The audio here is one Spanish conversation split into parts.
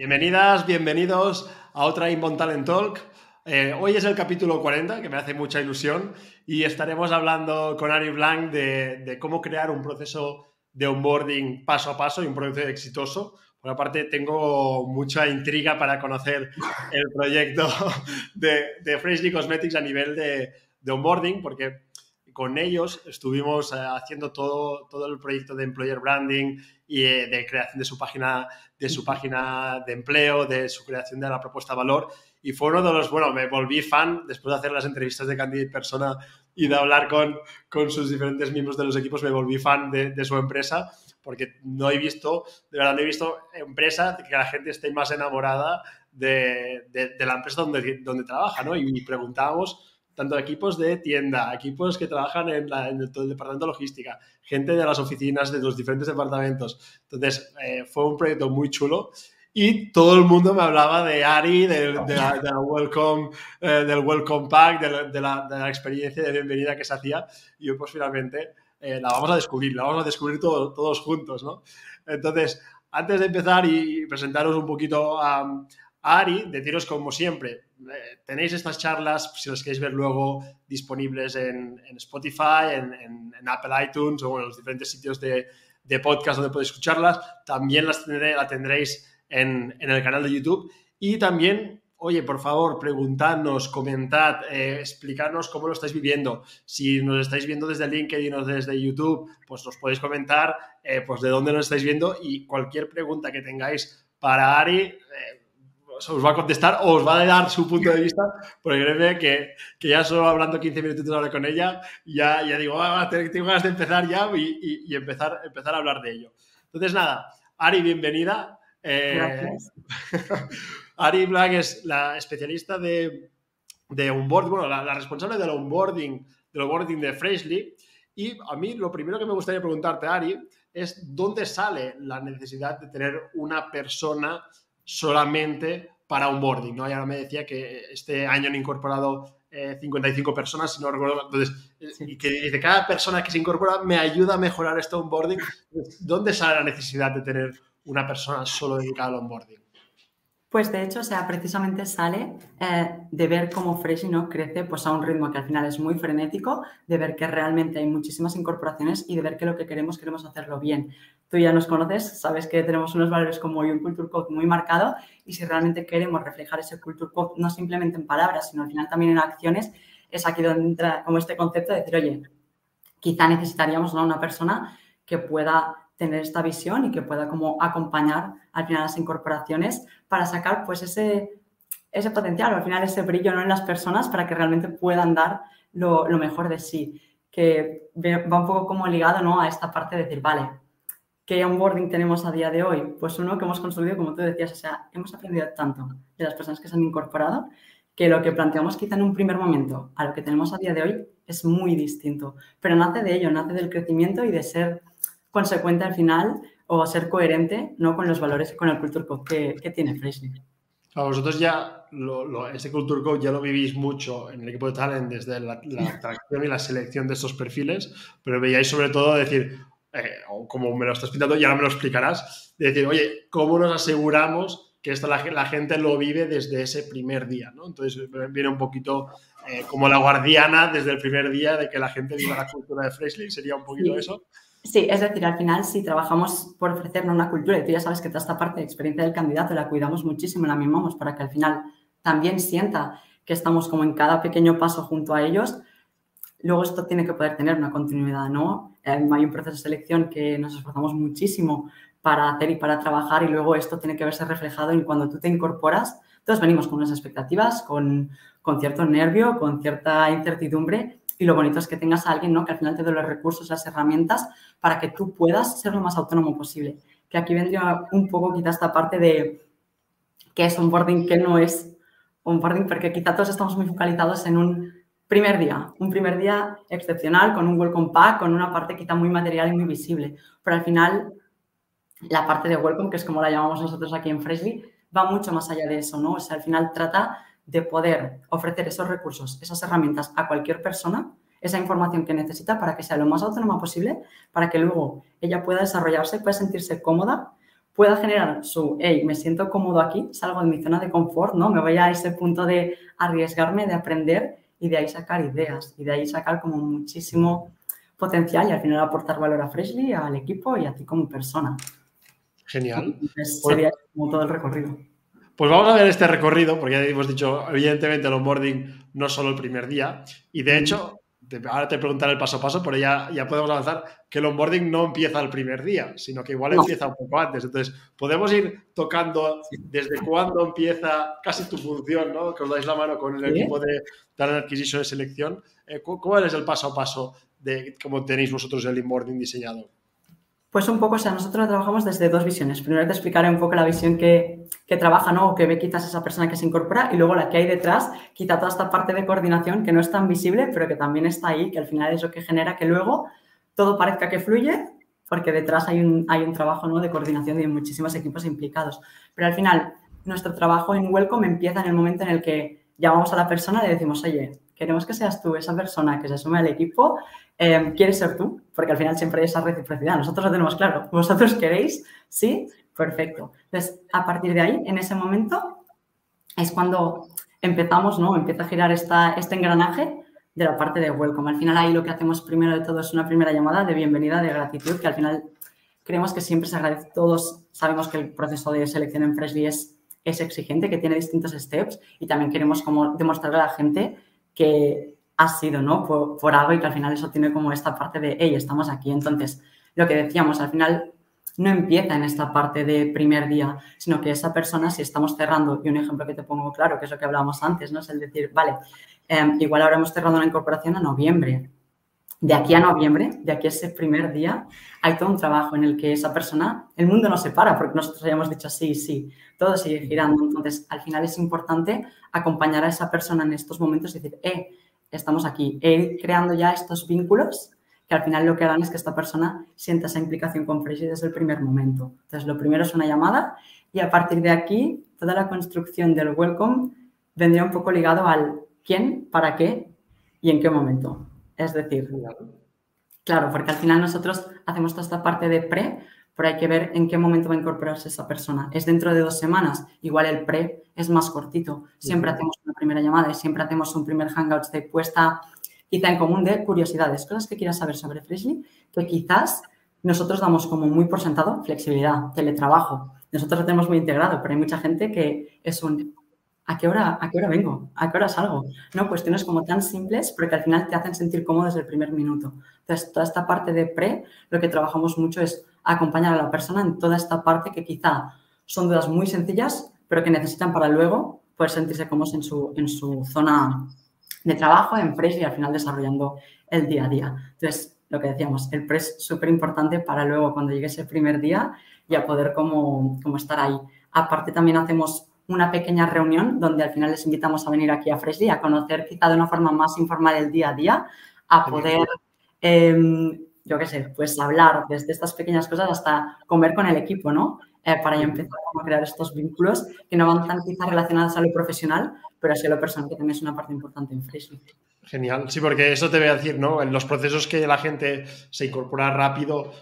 Bienvenidas, bienvenidos a otra Inbound Talent Talk. Eh, hoy es el capítulo 40, que me hace mucha ilusión, y estaremos hablando con Ari Blanc de, cómo crear un proceso de onboarding paso a paso y un proyecto exitoso. Por aparte, tengo mucha intriga para conocer el proyecto de, de Freshly Cosmetics a nivel de, de onboarding, porque con ellos estuvimos eh, haciendo todo, todo el proyecto de employer branding y eh, de creación de su página de su página de empleo, de su creación de la propuesta valor. Y fue uno de los, bueno, me volví fan después de hacer las entrevistas de candidate persona y de hablar con, con sus diferentes miembros de los equipos, me volví fan de, de su empresa porque no he visto, de verdad no he visto empresa que la gente esté más enamorada de, de, de la empresa donde, donde trabaja, ¿no? Y preguntábamos tanto equipos de tienda, equipos que trabajan en, el, departamento de logística, gente de las oficinas de los diferentes departamentos. Entonces, eh, fue un proyecto muy chulo y todo el mundo me hablaba de Ari, de, la, welcome, eh, del Welcome Pack, de la, experiencia de bienvenida que se hacía. Y yo, pues finalmente, eh, la vamos a descubrir, la vamos a descubrir todos juntos, ¿no? Entonces, antes de empezar y presentaros un poquito a, Ari, deciros como siempre, eh, tenéis estas charlas, si las queréis ver luego, disponibles en, Spotify, en, Apple iTunes o en los diferentes sitios de, podcast donde podéis escucharlas. También las la tendréis en, el canal de YouTube. Y también, oye, por favor, preguntadnos, comentad, eh, explicarnos cómo lo estáis viviendo. Si nos estáis viendo desde LinkedIn o desde YouTube, pues nos podéis comentar eh, pues de dónde nos estáis viendo y cualquier pregunta que tengáis para Ari os va a contestar o os va a dar su punto de vista, porque créeme que, que ya solo hablando 15 minutos ahora con ella, ya, ya digo, ah, tengo ganas de empezar ya y, y, empezar, empezar a hablar de ello. Entonces, nada, Ari, bienvenida. Eh, Gracias. Ari Black es la especialista de, de onboarding, bueno, la, la, responsable del onboarding, del onboarding de Freshly. Y a mí lo primero que me gustaría preguntarte, Ari, es dónde sale la necesidad de tener una persona solamente para onboarding, ¿no? Y ahora me decía que este año han incorporado 55 eh, personas, si no recuerdo. Entonces, y que dice, cada persona que se incorpora me ayuda a mejorar este onboarding. ¿Dónde sale la necesidad de tener una persona solo dedicada al onboarding? Pues de hecho, o sea, precisamente sale eh, de ver cómo Fresh ¿no? crece pues, a un ritmo que al final es muy frenético, de ver que realmente hay muchísimas incorporaciones y de ver que lo que queremos, queremos hacerlo bien. Tú ya nos conoces, sabes que tenemos unos valores como y un culture code muy marcado y si realmente queremos reflejar ese culture code no simplemente en palabras, sino al final también en acciones, es aquí donde entra como este concepto de decir, oye, quizá necesitaríamos ¿no? una persona que pueda tener esta visión y que pueda como acompañar al final las incorporaciones para sacar pues ese, ese potencial, al final ese brillo ¿no? en las personas para que realmente puedan dar lo, lo, mejor de sí, que va un poco como ligado ¿no? a esta parte de decir, vale, ¿qué onboarding tenemos a día de hoy? Pues uno que hemos construido, como tú decías, o sea, hemos aprendido tanto de las personas que se han incorporado que lo que planteamos quizá en un primer momento a lo que tenemos a día de hoy es muy distinto, pero nace de ello, nace del crecimiento y de ser consecuente al final o ser coherente ¿no? con los valores y con el Culture Code que, tiene Freshly. A vosotros ya lo, ese Culture Code ya lo vivís mucho en el equipo de Talent desde la, atracción y la selección de estos perfiles, pero veíais sobre todo decir, eh, como me lo estás pintando, ya me lo explicarás, de decir, oye, ¿cómo nos aseguramos que esto la, la gente lo vive desde ese primer día? ¿no? Entonces viene un poquito eh, como la guardiana desde el primer día de que la gente viva la cultura de Freshly, sería un poquito eso. Sí, es decir, al final si trabajamos por ofrecernos una cultura y tú ya sabes que toda esta parte de experiencia del candidato la cuidamos muchísimo, la mimamos para que al final también sienta que estamos como en cada pequeño paso junto a ellos, luego esto tiene que poder tener una continuidad, ¿no? Eh, hay un proceso de selección que nos esforzamos muchísimo para hacer y para trabajar y luego esto tiene que verse reflejado en cuando tú te incorporas. Todos venimos con unas expectativas, con, con cierto nervio, con cierta incertidumbre y lo bonito es que tengas a alguien ¿no? que al final te dé los recursos, las herramientas para que tú puedas ser lo más autónomo posible. Que aquí vendría un poco quizá esta parte de que es onboarding, que no es onboarding, porque quizá todos estamos muy focalizados en un primer día, un primer día excepcional, con un welcome pack, con una parte quizá muy material y muy visible. Pero al final, la parte de welcome, que es como la llamamos nosotros aquí en Freshly, va mucho más allá de eso, ¿no? O sea, al final trata de poder ofrecer esos recursos, esas herramientas a cualquier persona, esa información que necesita para que sea lo más autónoma posible, para que luego ella pueda desarrollarse, pueda sentirse cómoda, pueda generar su, hey, me siento cómodo aquí, salgo de mi zona de confort, ¿no? Me voy a ese punto de arriesgarme, de aprender y de ahí sacar ideas y de ahí sacar como muchísimo potencial y al final aportar valor a Freshly, al equipo y a ti como persona. Genial. Entonces, sería como todo el recorrido. Pues vamos a ver este recorrido, porque ya hemos dicho, evidentemente el onboarding no es solo el primer día, y de hecho, ahora te preguntaré el paso a paso, pero ya, ya podemos avanzar que el onboarding no empieza el primer día, sino que igual empieza un poco antes. Entonces, podemos ir tocando desde cuándo empieza casi tu función, ¿no? Que os dais la mano con el equipo de Talent Acquisition de selección. Eh, ¿Cuál es el paso a paso de cómo tenéis vosotros el onboarding diseñado? Pues un poco, o sea, nosotros trabajamos desde dos visiones. Primero te explicaré un poco la visión que, que, trabaja, ¿no? O que ve quizás esa persona que se incorpora y luego la que hay detrás, quizá toda esta parte de coordinación que no es tan visible, pero que también está ahí, que al final es lo que genera que luego todo parezca que fluye, porque detrás hay un, hay un trabajo ¿no? de coordinación de muchísimos equipos implicados. Pero al final, nuestro trabajo en Welcome empieza en el momento en el que llamamos a la persona y le decimos, oye, queremos que seas tú esa persona que se sume al equipo Em, ¿quieres ser tú? Porque al final siempre hay esa reciprocidad. Nosotros lo tenemos claro. ¿Vosotros queréis? Sí, perfecto. Entonces, a partir de ahí, en ese momento, es cuando empezamos, ¿no? Empieza a girar esta, este engranaje de la parte de welcome. Al final ahí lo que hacemos primero de todo es una primera llamada de bienvenida, de gratitud, que al final creemos que siempre se agradece. Todos sabemos que el proceso de selección en Freshly es, es exigente, que tiene distintos steps y también queremos como demostrarle a la gente que ha sido, ¿no? Por, algo y que al final eso tiene como esta parte de, hey, estamos aquí. Entonces, lo que decíamos, al final no empieza en esta parte de primer día, sino que esa persona, si estamos cerrando, y un ejemplo que te pongo claro, que es lo que hablábamos antes, ¿no? Es el decir, vale, em, igual ahora hemos cerrado una incorporación a noviembre. De aquí a noviembre, de aquí a ese primer día, hay todo un trabajo en el que esa persona, el mundo no se para, porque nosotros hayamos dicho sí, sí, todo sigue girando. Entonces, al final es importante acompañar a esa persona en estos momentos y decir, eh, estamos aquí, ir creando ya estos vínculos que al final lo que hagan es que esta persona sienta esa implicación con Freshly desde el primer momento. Entonces, lo primero es una llamada y a partir de aquí, toda la construcción del welcome vendría un poco ligado al quién, para qué y en qué momento. Es decir, claro, porque al final nosotros hacemos toda esta parte de pre, pero hay que ver en qué momento va a incorporarse esa persona. ¿Es dentro de dos semanas? Igual el pre es más cortito. Siempre hacemos una primera llamada y siempre hacemos un primer hangout de puesta quizá en común de curiosidades, cosas que quieras saber sobre Freshly, que quizás nosotros damos como muy por sentado flexibilidad, teletrabajo. Nosotros lo tenemos muy integrado, pero hay mucha gente que es un ¿a qué hora, a qué hora vengo? ¿A qué hora salgo? No, cuestiones como tan simples, pero que al final te hacen sentir cómodo desde el primer minuto. Entonces, toda esta parte de pre, lo que trabajamos mucho es acompañar a la persona en toda esta parte que quizá son dudas muy sencillas, pero que necesitan para luego poder sentirse cómodos en su, en su zona de trabajo, en Fresh y al final desarrollando el día a día. Entonces, lo que decíamos, el pre es súper importante para luego cuando llegue ese primer día ya poder como, como estar ahí. Aparte también hacemos una pequeña reunión donde al final les invitamos a venir aquí a Freshly a conocer quizá de una forma más informal el día a día, a poder eh, yo qué sé, pues hablar desde estas pequeñas cosas hasta comer con el equipo, ¿no? Eh, para ya empezar a crear estos vínculos que no van tan quizás relacionados a lo profesional, pero sí a lo personal, que también es una parte importante en Freshly. Genial, sí, porque eso te voy a decir, ¿no? En los procesos que la gente se incorpora rápido,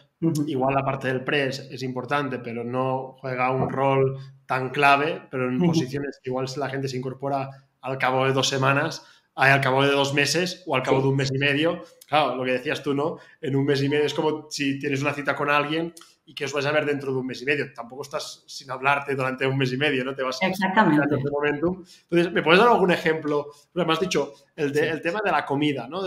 igual la parte del pre es, importante, pero no juega un rol tan clave, pero en posiciones que igual la gente se incorpora al cabo de dos semanas, al cabo de dos meses o al cabo de un mes y medio. Claro, lo que decías tú, ¿no? En un mes y medio es como si tienes una cita con alguien y que os vais a ver dentro de un mes y medio. Tampoco estás sin hablarte durante un mes y medio, ¿no? Te vas Exactamente. A momento. Entonces, ¿me puedes dar algún ejemplo? Me has dicho el, el tema de la comida, ¿no?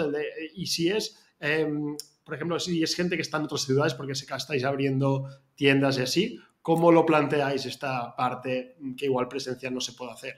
y si es, em, por ejemplo, si es gente que está en otras ciudades porque sé que estáis abriendo tiendas y así, ¿cómo lo planteáis esta parte que igual presencial no se puede hacer?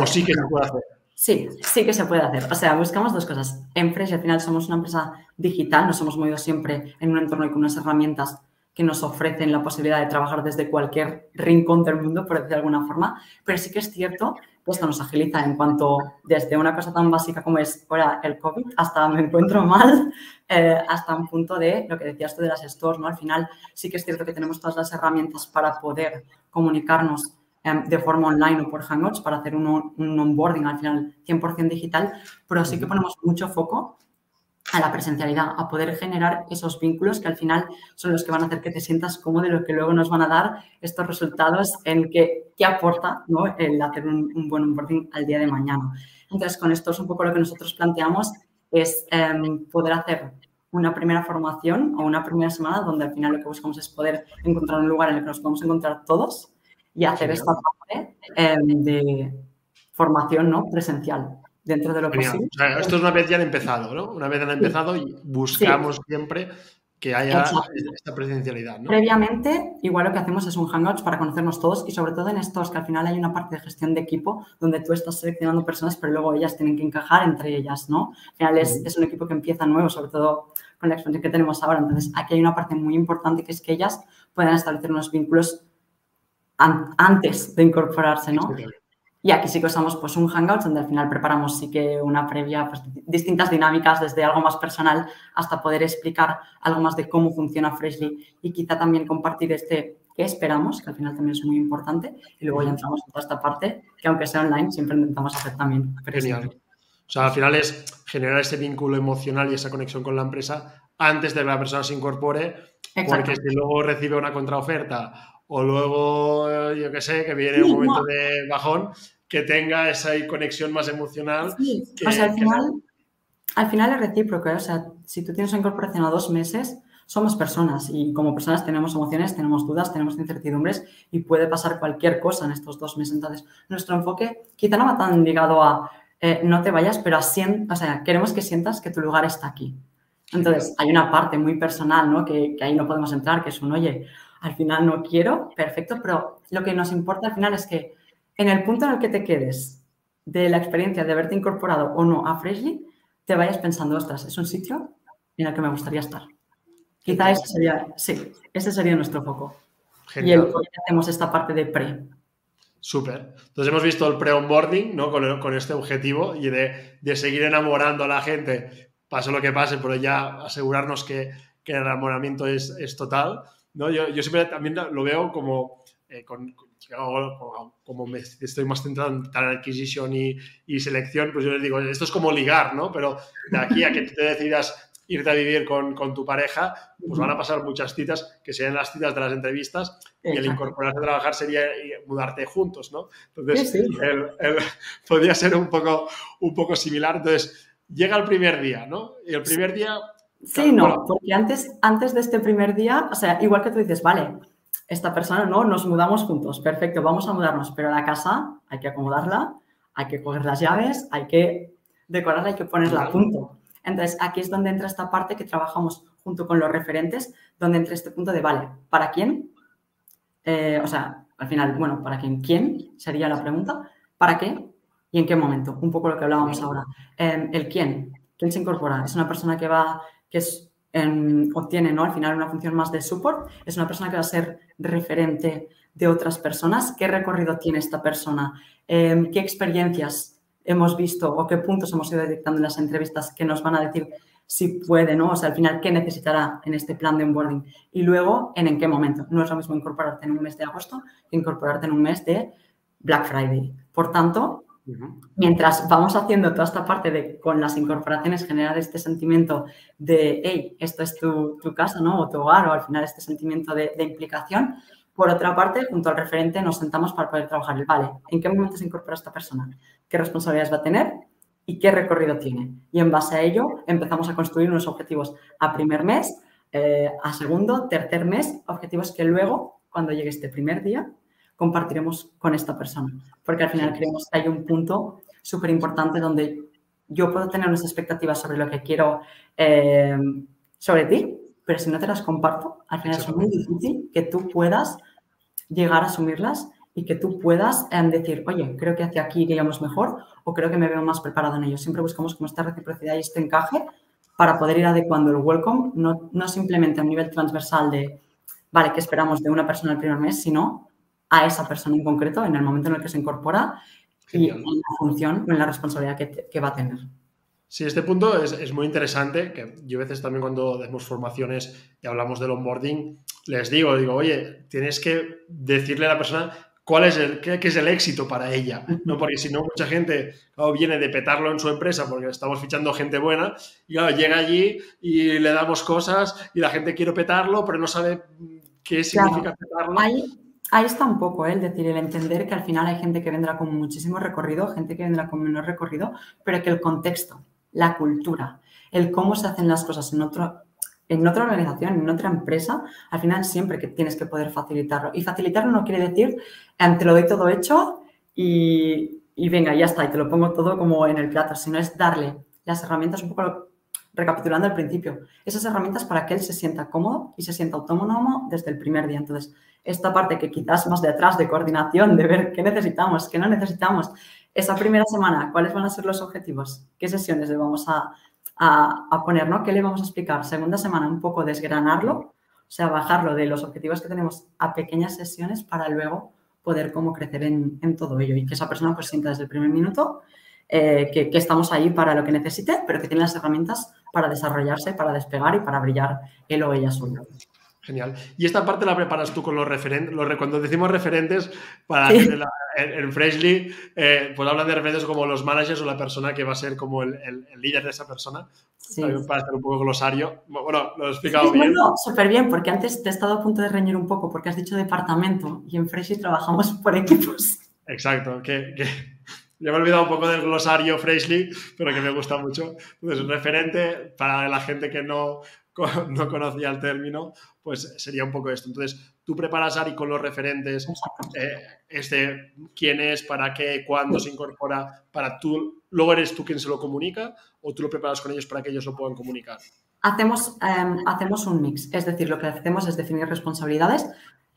O sí que se puede hacer. Sí, sí que se puede hacer. O sea, buscamos dos cosas. En Fresh, al final somos una empresa digital, nos hemos movido siempre en un entorno y con unas herramientas que nos ofrecen la posibilidad de trabajar desde cualquier rincón del mundo, por decir de alguna forma, pero sí que es cierto que esto nos agiliza en cuanto desde una cosa tan básica como es ahora el COVID hasta me encuentro mal, eh, hasta un punto de lo que decías tú de las stores, ¿no? Al final sí que es cierto que tenemos todas las herramientas para poder comunicarnos em, de forma online o por Hangouts para hacer un, un onboarding al final 100% digital, pero sí que ponemos mucho foco a la presencialidad, a poder generar esos vínculos que al final son los que van a hacer que te sientas cómodo y lo que luego nos van a dar estos resultados en que qué aporta ¿no? el hacer un, buen onboarding al día de mañana. Entonces, con esto es un poco lo que nosotros planteamos, es em, poder hacer una primera formación o una primera semana donde al final lo que buscamos es poder encontrar un lugar en el que nos podamos encontrar todos y hacer esta parte em, de formación ¿no? presencial dentro de lo posible. esto es una vez ya han empezado, ¿no? Una vez han empezado y buscamos siempre que haya esta presencialidad. ¿no? Previamente, igual lo que hacemos es un Hangouts para conocernos todos y sobre todo en estos que al final hay una parte de gestión de equipo donde tú estás seleccionando personas, pero luego ellas tienen que encajar entre ellas, ¿no? Al final es, es un equipo que empieza nuevo, sobre todo con la experiencia que tenemos ahora. Entonces, aquí hay una parte muy importante que es que ellas puedan establecer unos vínculos antes de incorporarse, ¿no? Y aquí sí que usamos pues, un Hangout donde al final preparamos sí que una previa, pues, distintas dinámicas desde algo más personal hasta poder explicar algo más de cómo funciona Freshly y quizá también compartir este qué esperamos, que al final también es muy importante. Y luego ya entramos en toda esta parte que aunque sea online siempre intentamos hacer también. Genial. O sea, al final es generar ese vínculo emocional y esa conexión con la empresa antes de que la persona se incorpore, porque si luego recibe una contraoferta o luego, yo qué sé, que viene un momento de bajón, que tenga esa conexión más emocional. o sea, al final, al final es recíproco, ¿eh? o sea, si tú tienes una incorporación a dos meses, somos personas y como personas tenemos emociones, tenemos dudas, tenemos incertidumbres y puede pasar cualquier cosa en estos dos meses. Entonces, nuestro enfoque quizá no va tan ligado a eh, no te vayas, pero a o sea, queremos que sientas que tu lugar está aquí. Entonces, hay una parte muy personal, ¿no? Que, que ahí no podemos entrar, que es un, oye, al final no quiero, perfecto, pero lo que nos importa al final es que en el punto en el que te quedes de la experiencia de haberte incorporado o no a Freshly, te vayas pensando, ostras, es un sitio en el que me gustaría estar. Quizá ese sería, sí, ese sería nuestro foco. Genial. Y el hacemos esta parte de pre. Súper. Entonces hemos visto el pre-onboarding, ¿no? Con, este objetivo y de, seguir enamorando a la gente, pase lo que pase, pero ya asegurarnos que, el enamoramiento es, es total. ¿No? Yo, yo siempre también lo veo como, eh, con, como me estoy más centrado en tal adquisición y, y, selección, pues yo les digo, esto es como ligar, ¿no? Pero de aquí a que te decidas irte a vivir con, con, tu pareja, pues van a pasar muchas citas, que serían las citas de las entrevistas, y el incorporarse a trabajar sería mudarte juntos, ¿no? Entonces, El, podría ser un poco, un poco similar. Entonces, llega el primer día, ¿no? Y el primer día Sí, no, porque antes, antes de este primer día, o sea, igual que tú dices, vale, esta persona no, nos mudamos juntos, perfecto, vamos a mudarnos, pero la casa hay que acomodarla, hay que coger las llaves, hay que decorarla, hay que ponerla a punto. Entonces, aquí es donde entra esta parte que trabajamos junto con los referentes, donde entra este punto de, vale, ¿para quién? Eh, o sea, al final, bueno, ¿para quién? ¿Quién? Sería la pregunta. ¿Para qué? ¿Y en qué momento? Un poco lo que hablábamos ahora. Em, el quién. ¿Quién se incorpora? ¿Es una persona que va que es, obtiene ¿no? al final una función más de support, es una persona que va a ser referente de otras personas. ¿Qué recorrido tiene esta persona? Em, ¿Qué experiencias hemos visto o qué puntos hemos ido detectando en las entrevistas que nos van a decir si puede, ¿no? O sea, al final, ¿qué necesitará en este plan de onboarding? Y luego, ¿en, en qué momento? No es lo mismo incorporarte en un mes de agosto que incorporarte en un mes de Black Friday. Por tanto, Mientras vamos haciendo toda esta parte de con las incorporaciones generar este sentimiento de, hey, esto es tu, casa, ¿no? O tu hogar, o al final este sentimiento de, implicación. Por otra parte, junto al referente nos sentamos para poder trabajar el, vale, ¿en qué momento se incorpora esta persona? ¿Qué responsabilidades va a tener? ¿Y qué recorrido tiene? Y en base a ello empezamos a construir unos objetivos a primer mes, eh, a segundo, tercer mes, objetivos que luego, cuando llegue este primer día, compartiremos con esta persona. Porque al final creemos que hay un punto súper importante donde yo puedo tener unas expectativas sobre lo que quiero eh, sobre ti, pero si no te las comparto, al final es muy difícil que tú puedas llegar a asumirlas y que tú puedas eh, decir, oye, creo que hacia aquí iríamos mejor o creo que me veo más preparado en ello. Siempre buscamos como esta reciprocidad y este encaje para poder ir adecuando el welcome, no, no simplemente a un nivel transversal de vale, ¿qué esperamos de una persona el primer mes? Sino a esa persona en concreto en el momento en el que se incorpora y en la función o en la responsabilidad que, va a tener. Sí, este punto es, muy interesante, que yo a veces también cuando damos formaciones y hablamos del onboarding, les digo, digo, oye, tienes que decirle a la persona cuál es el, qué, es el éxito para ella, ¿no? Porque si no, mucha gente viene de petarlo en su empresa porque estamos fichando gente buena y llega allí y le damos cosas y la gente quiere petarlo, pero no sabe qué significa petarlo. Ahí está un poco, ¿eh? el decir, el entender que al final hay gente que vendrá con muchísimo recorrido, gente que vendrá con menos recorrido, pero que el contexto, la cultura, el cómo se hacen las cosas en, en otra organización, en otra empresa, al final siempre que tienes que poder facilitarlo. Y facilitarlo no quiere decir, em, te lo doy todo hecho y, y venga, ya está, y te lo pongo todo como en el plato, sino es darle las herramientas un poco recapitulando al principio, esas herramientas para que él se sienta cómodo y se sienta autónomo desde el primer día. Entonces, esta parte que quizás más de atrás, de coordinación, de ver qué necesitamos, qué no necesitamos, esa primera semana, cuáles van a ser los objetivos, qué sesiones le vamos a, poner, ¿no? ¿Qué le vamos a explicar? Segunda semana, un poco desgranarlo, o sea, bajarlo de los objetivos que tenemos a pequeñas sesiones para luego poder como crecer en, todo ello y que esa persona pues sienta desde el primer minuto eh, que, que, estamos ahí para lo que necesite, pero que tiene las herramientas para desarrollarse, para despegar y para brillar él o ella solo. Genial. Y esta parte la preparas tú con los referentes. cuando decimos referentes, para en, Freshly, eh, pues hablan de referentes como los managers o la persona que va a ser como el, líder de esa persona. Sí. Para hacer un poco glosario. Bueno, lo he explicado bien. Bueno, súper bien, porque antes te he estado a punto de reñir un poco porque has dicho departamento y en Freshly trabajamos por equipos. Exacto, que, que ya me he olvidado un poco del glosario Freshly, pero que me gusta mucho. Entonces, un referente para la gente que no, no conocía el término, pues sería un poco esto. Entonces, tú preparas, Ari, con los referentes, eh, este, quién es, para qué, cuándo se incorpora, para tú, luego eres tú quien se lo comunica o tú lo preparas con ellos para que ellos lo puedan comunicar. Hacemos, em, hacemos un mix, es decir, lo que hacemos es definir responsabilidades.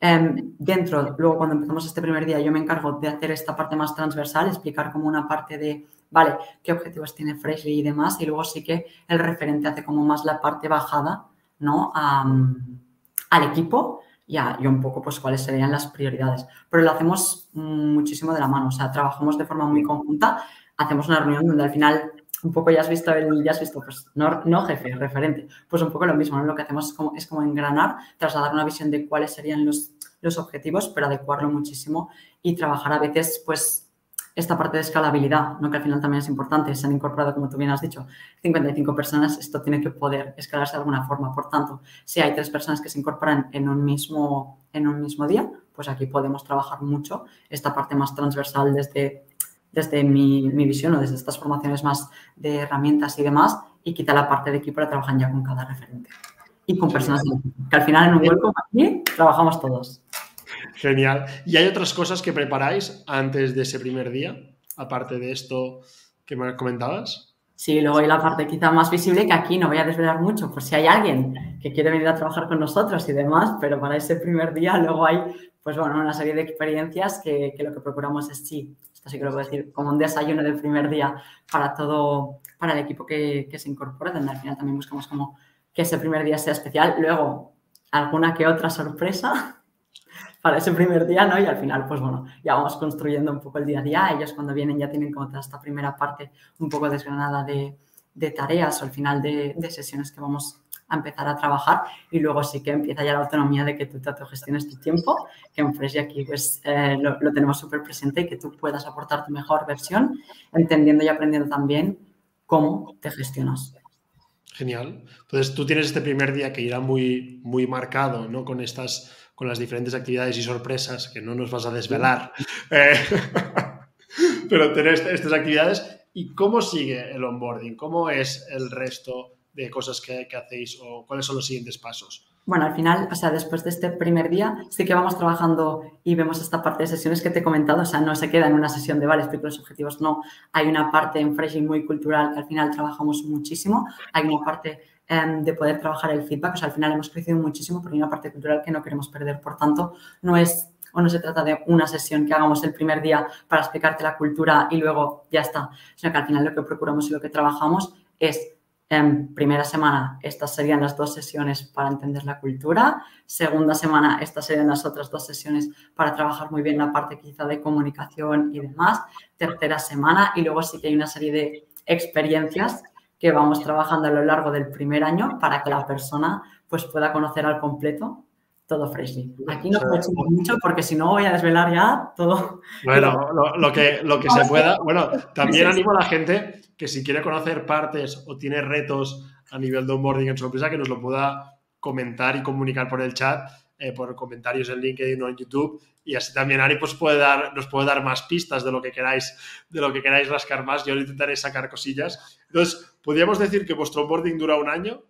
Em, dentro, luego cuando empezamos este primer día, yo me encargo de hacer esta parte más transversal, explicar como una parte de vale, qué objetivos tiene Freshly y demás, y luego sí que el referente hace como más la parte bajada, ¿no? al equipo y, y, un poco pues cuáles serían las prioridades. Pero lo hacemos muchísimo de la mano, o sea, trabajamos de forma muy conjunta, hacemos una reunión donde al final un poco ya has visto el, ya has visto, pues no, no jefe, referente, pues un poco lo mismo, ¿no? Lo que hacemos es como, es como engranar, trasladar una visión de cuáles serían los, los objetivos, pero adecuarlo muchísimo y trabajar a veces, pues, esta parte de escalabilidad, ¿no? que al final también es importante. Se han incorporado, como tú bien has dicho, 55 personas. Esto tiene que poder escalarse de alguna forma. Por tanto, si hay tres personas que se incorporan en un mismo, en un mismo día, pues aquí podemos trabajar mucho esta parte más transversal desde, desde mi, mi visión o desde estas formaciones más de herramientas y demás. Y quita la parte de equipo la trabajan ya con cada referente. Y con personas que al final en un grupo aquí trabajamos todos. Genial. ¿Y hay otras cosas que preparáis antes de ese primer día, aparte de esto que me comentabas? Sí, luego hay la parte quizá más visible que aquí no voy a desvelar mucho, por si hay alguien que quiere venir a trabajar con nosotros y demás, pero para ese primer día luego hay, pues bueno, una serie de experiencias que, lo que procuramos es sí, esto sí que lo puedo decir, como un desayuno del primer día para todo, para el equipo que, se incorpora, donde al final también buscamos como que ese primer día sea especial. Luego, alguna que otra sorpresa para ese primer día, ¿no? Y al final, pues bueno, ya vamos construyendo un poco el día a día. Ellos cuando vienen ya tienen como toda esta primera parte un poco desgranada de, de tareas o al final de, de, sesiones que vamos a empezar a trabajar y luego sí que empieza ya la autonomía de que tú te autogestiones tu tiempo, que en Fresh aquí pues eh, lo, lo, tenemos súper presente y que tú puedas aportar tu mejor versión, entendiendo y aprendiendo también cómo te gestionas. Genial. Entonces tú tienes este primer día que irá muy, muy marcado, ¿no? Con estas con las diferentes actividades y sorpresas que no nos vas a desvelar. Eh, pero tener estas actividades. ¿Y cómo sigue el onboarding? ¿Cómo es el resto de cosas que, hacéis o cuáles son los siguientes pasos? Bueno, al final, o sea, después de este primer día, sí que vamos trabajando y vemos esta parte de sesiones que te he comentado, o sea, no se queda en una sesión de, vale, explico los objetivos, no. Hay una parte en Freshing muy cultural que al final trabajamos muchísimo, hay una parte de poder trabajar el feedback. O sea, al final hemos crecido muchísimo porque hay una parte cultural que no queremos perder. Por tanto, no es o no se trata de una sesión que hagamos el primer día para explicarte la cultura y luego ya está, sino que al final lo que procuramos y lo que trabajamos es En primera semana, estas serían las dos sesiones para entender la cultura. Segunda semana, estas serían las otras dos sesiones para trabajar muy bien la parte quizá de comunicación y demás. Tercera semana, y luego sí que hay una serie de experiencias que vamos trabajando a lo largo del primer año para que la persona pues, pueda conocer al completo todo Freshly. Aquí no puedo decir mucho porque si no voy a desvelar ya todo. Bueno, lo, que, lo que se pueda. Bueno, también animo a la gente que si quiere conocer partes o tiene retos a nivel de onboarding en su empresa, que nos lo pueda comentar y comunicar por el chat, eh, por comentarios en LinkedIn o en YouTube. Y así también Ari pues, puede dar, nos puede dar más pistas de lo que queráis, de lo que queráis rascar más. Yo intentaré sacar cosillas. Entonces, ¿podríamos decir que vuestro onboarding dura un año?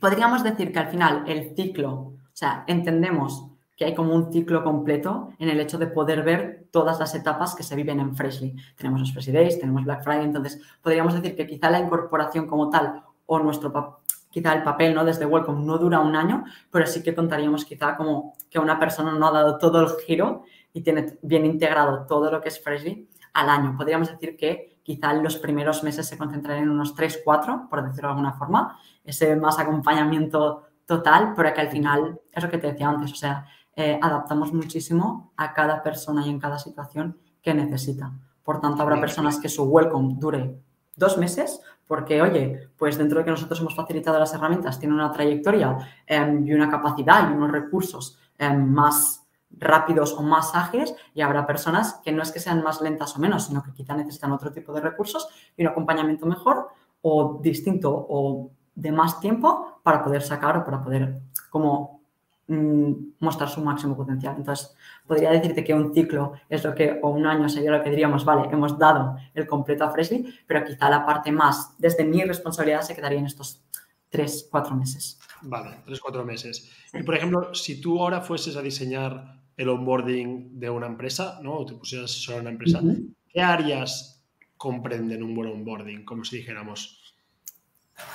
Podríamos decir que al final el ciclo, o sea, entendemos que hay como un ciclo completo en el hecho de poder ver todas las etapas que se viven en Freshly. Tenemos los Freshly Days, tenemos Black Friday, entonces podríamos decir que quizá la incorporación como tal o nuestro quizá el papel ¿no? desde Welcome no dura un año, pero sí que contaríamos quizá como que una persona no ha dado todo el giro y tiene bien integrado todo lo que es Freshly al año. Podríamos decir que quizá en los primeros meses se concentrarían en unos 3, 4, por decirlo de alguna forma, ese más acompañamiento total, pero que al final es lo que te decía antes, o sea, eh, adaptamos muchísimo a cada persona y en cada situación que necesita. Por tanto, habrá personas que su welcome dure dos meses, porque, oye, pues dentro de que nosotros hemos facilitado las herramientas, tiene una trayectoria em, y una capacidad y unos recursos em, más rápidos o más ágiles y habrá personas que no es que sean más lentas o menos, sino que quizá necesitan otro tipo de recursos y un acompañamiento mejor o distinto o de más tiempo para poder sacar o para poder como Mm, mostrar su máximo potencial. Entonces, podría decirte que un ciclo es lo que, o un año sería lo que diríamos, vale, hemos dado el completo a Freshly, pero quizá la parte más, desde mi responsabilidad, se quedaría en estos tres, cuatro meses. Vale, tres, cuatro meses. Y, por ejemplo, si tú ahora fueses a diseñar el onboarding de una empresa, ¿no? O te pusieras solo una empresa, ¿qué áreas comprenden un buen onboarding, como si dijéramos?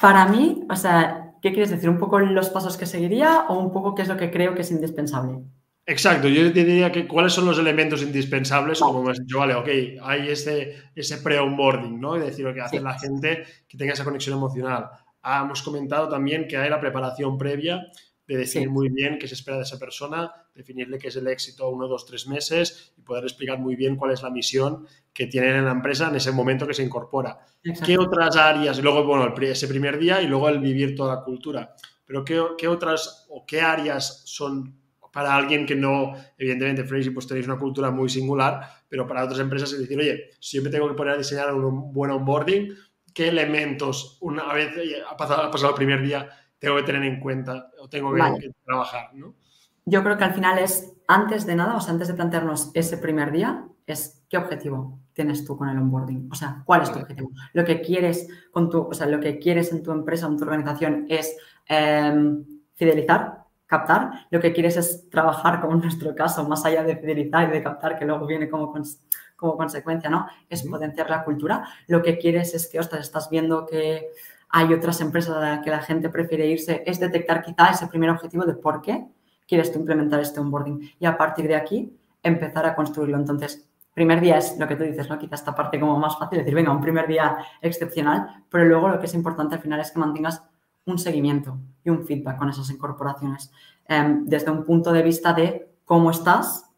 Para mí, o sea, ¿Qué quieres decir? ¿Un poco los pasos que seguiría o un poco qué es lo que creo que es indispensable? Exacto, yo te diría que cuáles son los elementos indispensables, como me has dicho, vale, ok, hay ese, ese pre-onboarding, ¿no? Y decir lo que hace la gente que tenga esa conexión emocional. Ah, hemos comentado también que hay la preparación previa de definir muy bien qué se espera de esa persona, definirle qué es el éxito uno, dos, tres meses y poder explicar muy bien cuál es la misión que tienen en la empresa en ese momento que se incorpora. ¿Qué otras áreas? Y luego, bueno, ese primer día y luego el vivir toda la cultura. Pero ¿qué, otras o qué áreas son para alguien que no, evidentemente, Fraser, pues tenéis una cultura muy singular, pero para otras empresas es decir, oye, si yo me tengo que poner a diseñar un buen onboarding, ¿qué elementos, una vez ha pasado, ha pasado el primer día, tengo que tener en cuenta o tengo que, trabajar, ¿no? Yo creo que al final es, antes de nada, o sea, antes de plantearnos ese primer día, es qué objetivo tienes tú con el onboarding. O sea, ¿cuál es tu objetivo? Lo que quieres con tu, o sea, lo que quieres en tu empresa, en tu organización es em, fidelizar, captar. Lo que quieres es trabajar, como en nuestro caso, más allá de fidelizar y de captar, que luego viene como, como consecuencia, ¿no? Es potenciar la cultura. Lo que quieres es que, ostras, estás viendo que hay otras empresas a las que la gente prefiere irse, es detectar quizá ese primer objetivo de por qué quieres tú implementar este onboarding y a partir de aquí empezar a construirlo. Entonces, primer día es lo que tú dices, ¿no? Quizá esta parte como más fácil, decir, venga, un primer día excepcional, pero luego lo que es importante al final es que mantengas un seguimiento y un feedback con esas incorporaciones, em, desde un punto de vista de cómo estás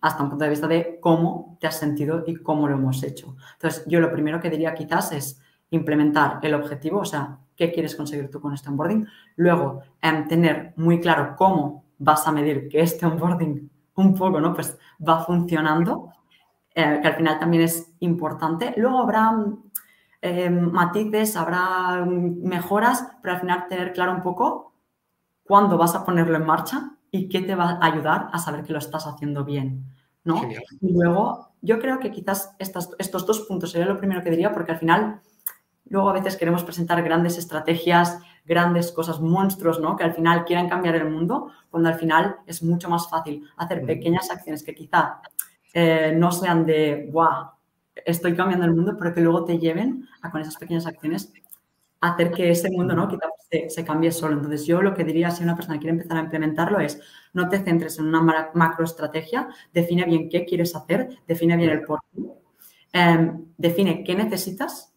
hasta un punto de vista de cómo te has sentido y cómo lo hemos hecho. Entonces, yo lo primero que diría quizás es implementar el objetivo, o sea, qué quieres conseguir tú con este onboarding. Luego, em, tener muy claro cómo vas a medir que este onboarding un poco, ¿no? Pues va funcionando, eh, que al final también es importante. Luego habrá em, matices, habrá mejoras, pero al final tener claro un poco cuándo vas a ponerlo en marcha y qué te va a ayudar a saber que lo estás haciendo bien, ¿no? Y luego, yo creo que quizás estos dos puntos sería lo primero que diría, porque al final Luego a veces queremos presentar grandes estrategias, grandes cosas, monstruos, ¿no? Que al final quieran cambiar el mundo, cuando al final es mucho más fácil hacer pequeñas acciones que quizá eh, no sean de, guau, estoy cambiando el mundo, pero que luego te lleven a con esas pequeñas acciones hacer que ese mundo, ¿no? Quizá se, cambie solo. Entonces yo lo que diría si una persona quiere empezar a implementarlo es no te centres en una macroestrategia, define bien qué quieres hacer, define bien el por qué, em, define qué necesitas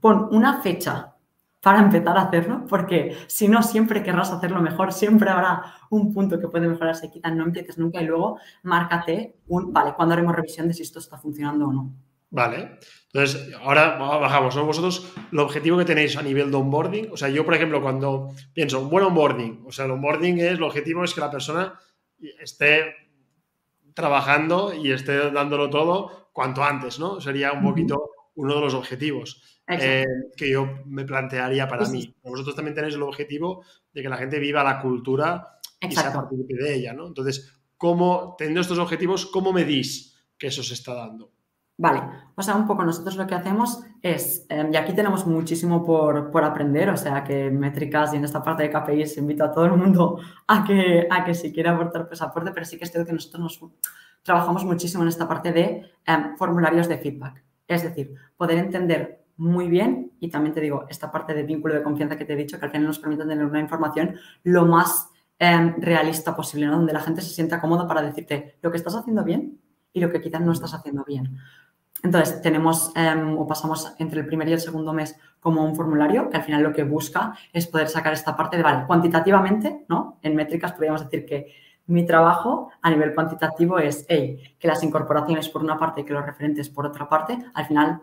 pon una fecha para empezar a hacerlo, porque si no, siempre querrás hacerlo mejor, siempre habrá un punto que puede mejorarse, quizás no empieces nunca y luego márcate un, vale, cuando haremos revisión de si esto está funcionando o no. Vale, entonces ahora bajamos, ¿no? Vosotros, el objetivo que tenéis a nivel de onboarding, o sea, yo por ejemplo cuando pienso un buen onboarding, o sea, el onboarding es, el objetivo es que la persona esté trabajando y esté dándolo todo cuanto antes, ¿no? Sería un poquito uno de los objetivos. Eh, que yo me plantearía para mí. Vosotros también tenéis el objetivo de que la gente viva la cultura y se participe de ella, ¿no? Entonces, ¿cómo, teniendo estos objetivos, cómo medís que eso se está dando? Vale, o sea, un poco nosotros lo que hacemos es, em, y aquí tenemos muchísimo por, aprender, o sea, que métricas y en esta parte de KPIs invito a todo el mundo a que, a que si quiere aportar, pues aporte, pero sí que es cierto que nosotros nos trabajamos muchísimo en esta parte de em, formularios de feedback. Es decir, poder entender muy bien y también te digo, esta parte de vínculo de confianza que te he dicho, que al final nos permite tener una información lo más em, realista posible, ¿no? donde la gente se sienta cómoda para decirte lo que estás haciendo bien y lo que quizás no estás haciendo bien. Entonces, tenemos em, o pasamos entre el primer y el segundo mes como un formulario que al final lo que busca es poder sacar esta parte de, vale, cuantitativamente, ¿no? En métricas podríamos decir que mi trabajo a nivel cuantitativo es, que las incorporaciones por una parte y que los referentes por otra parte, al final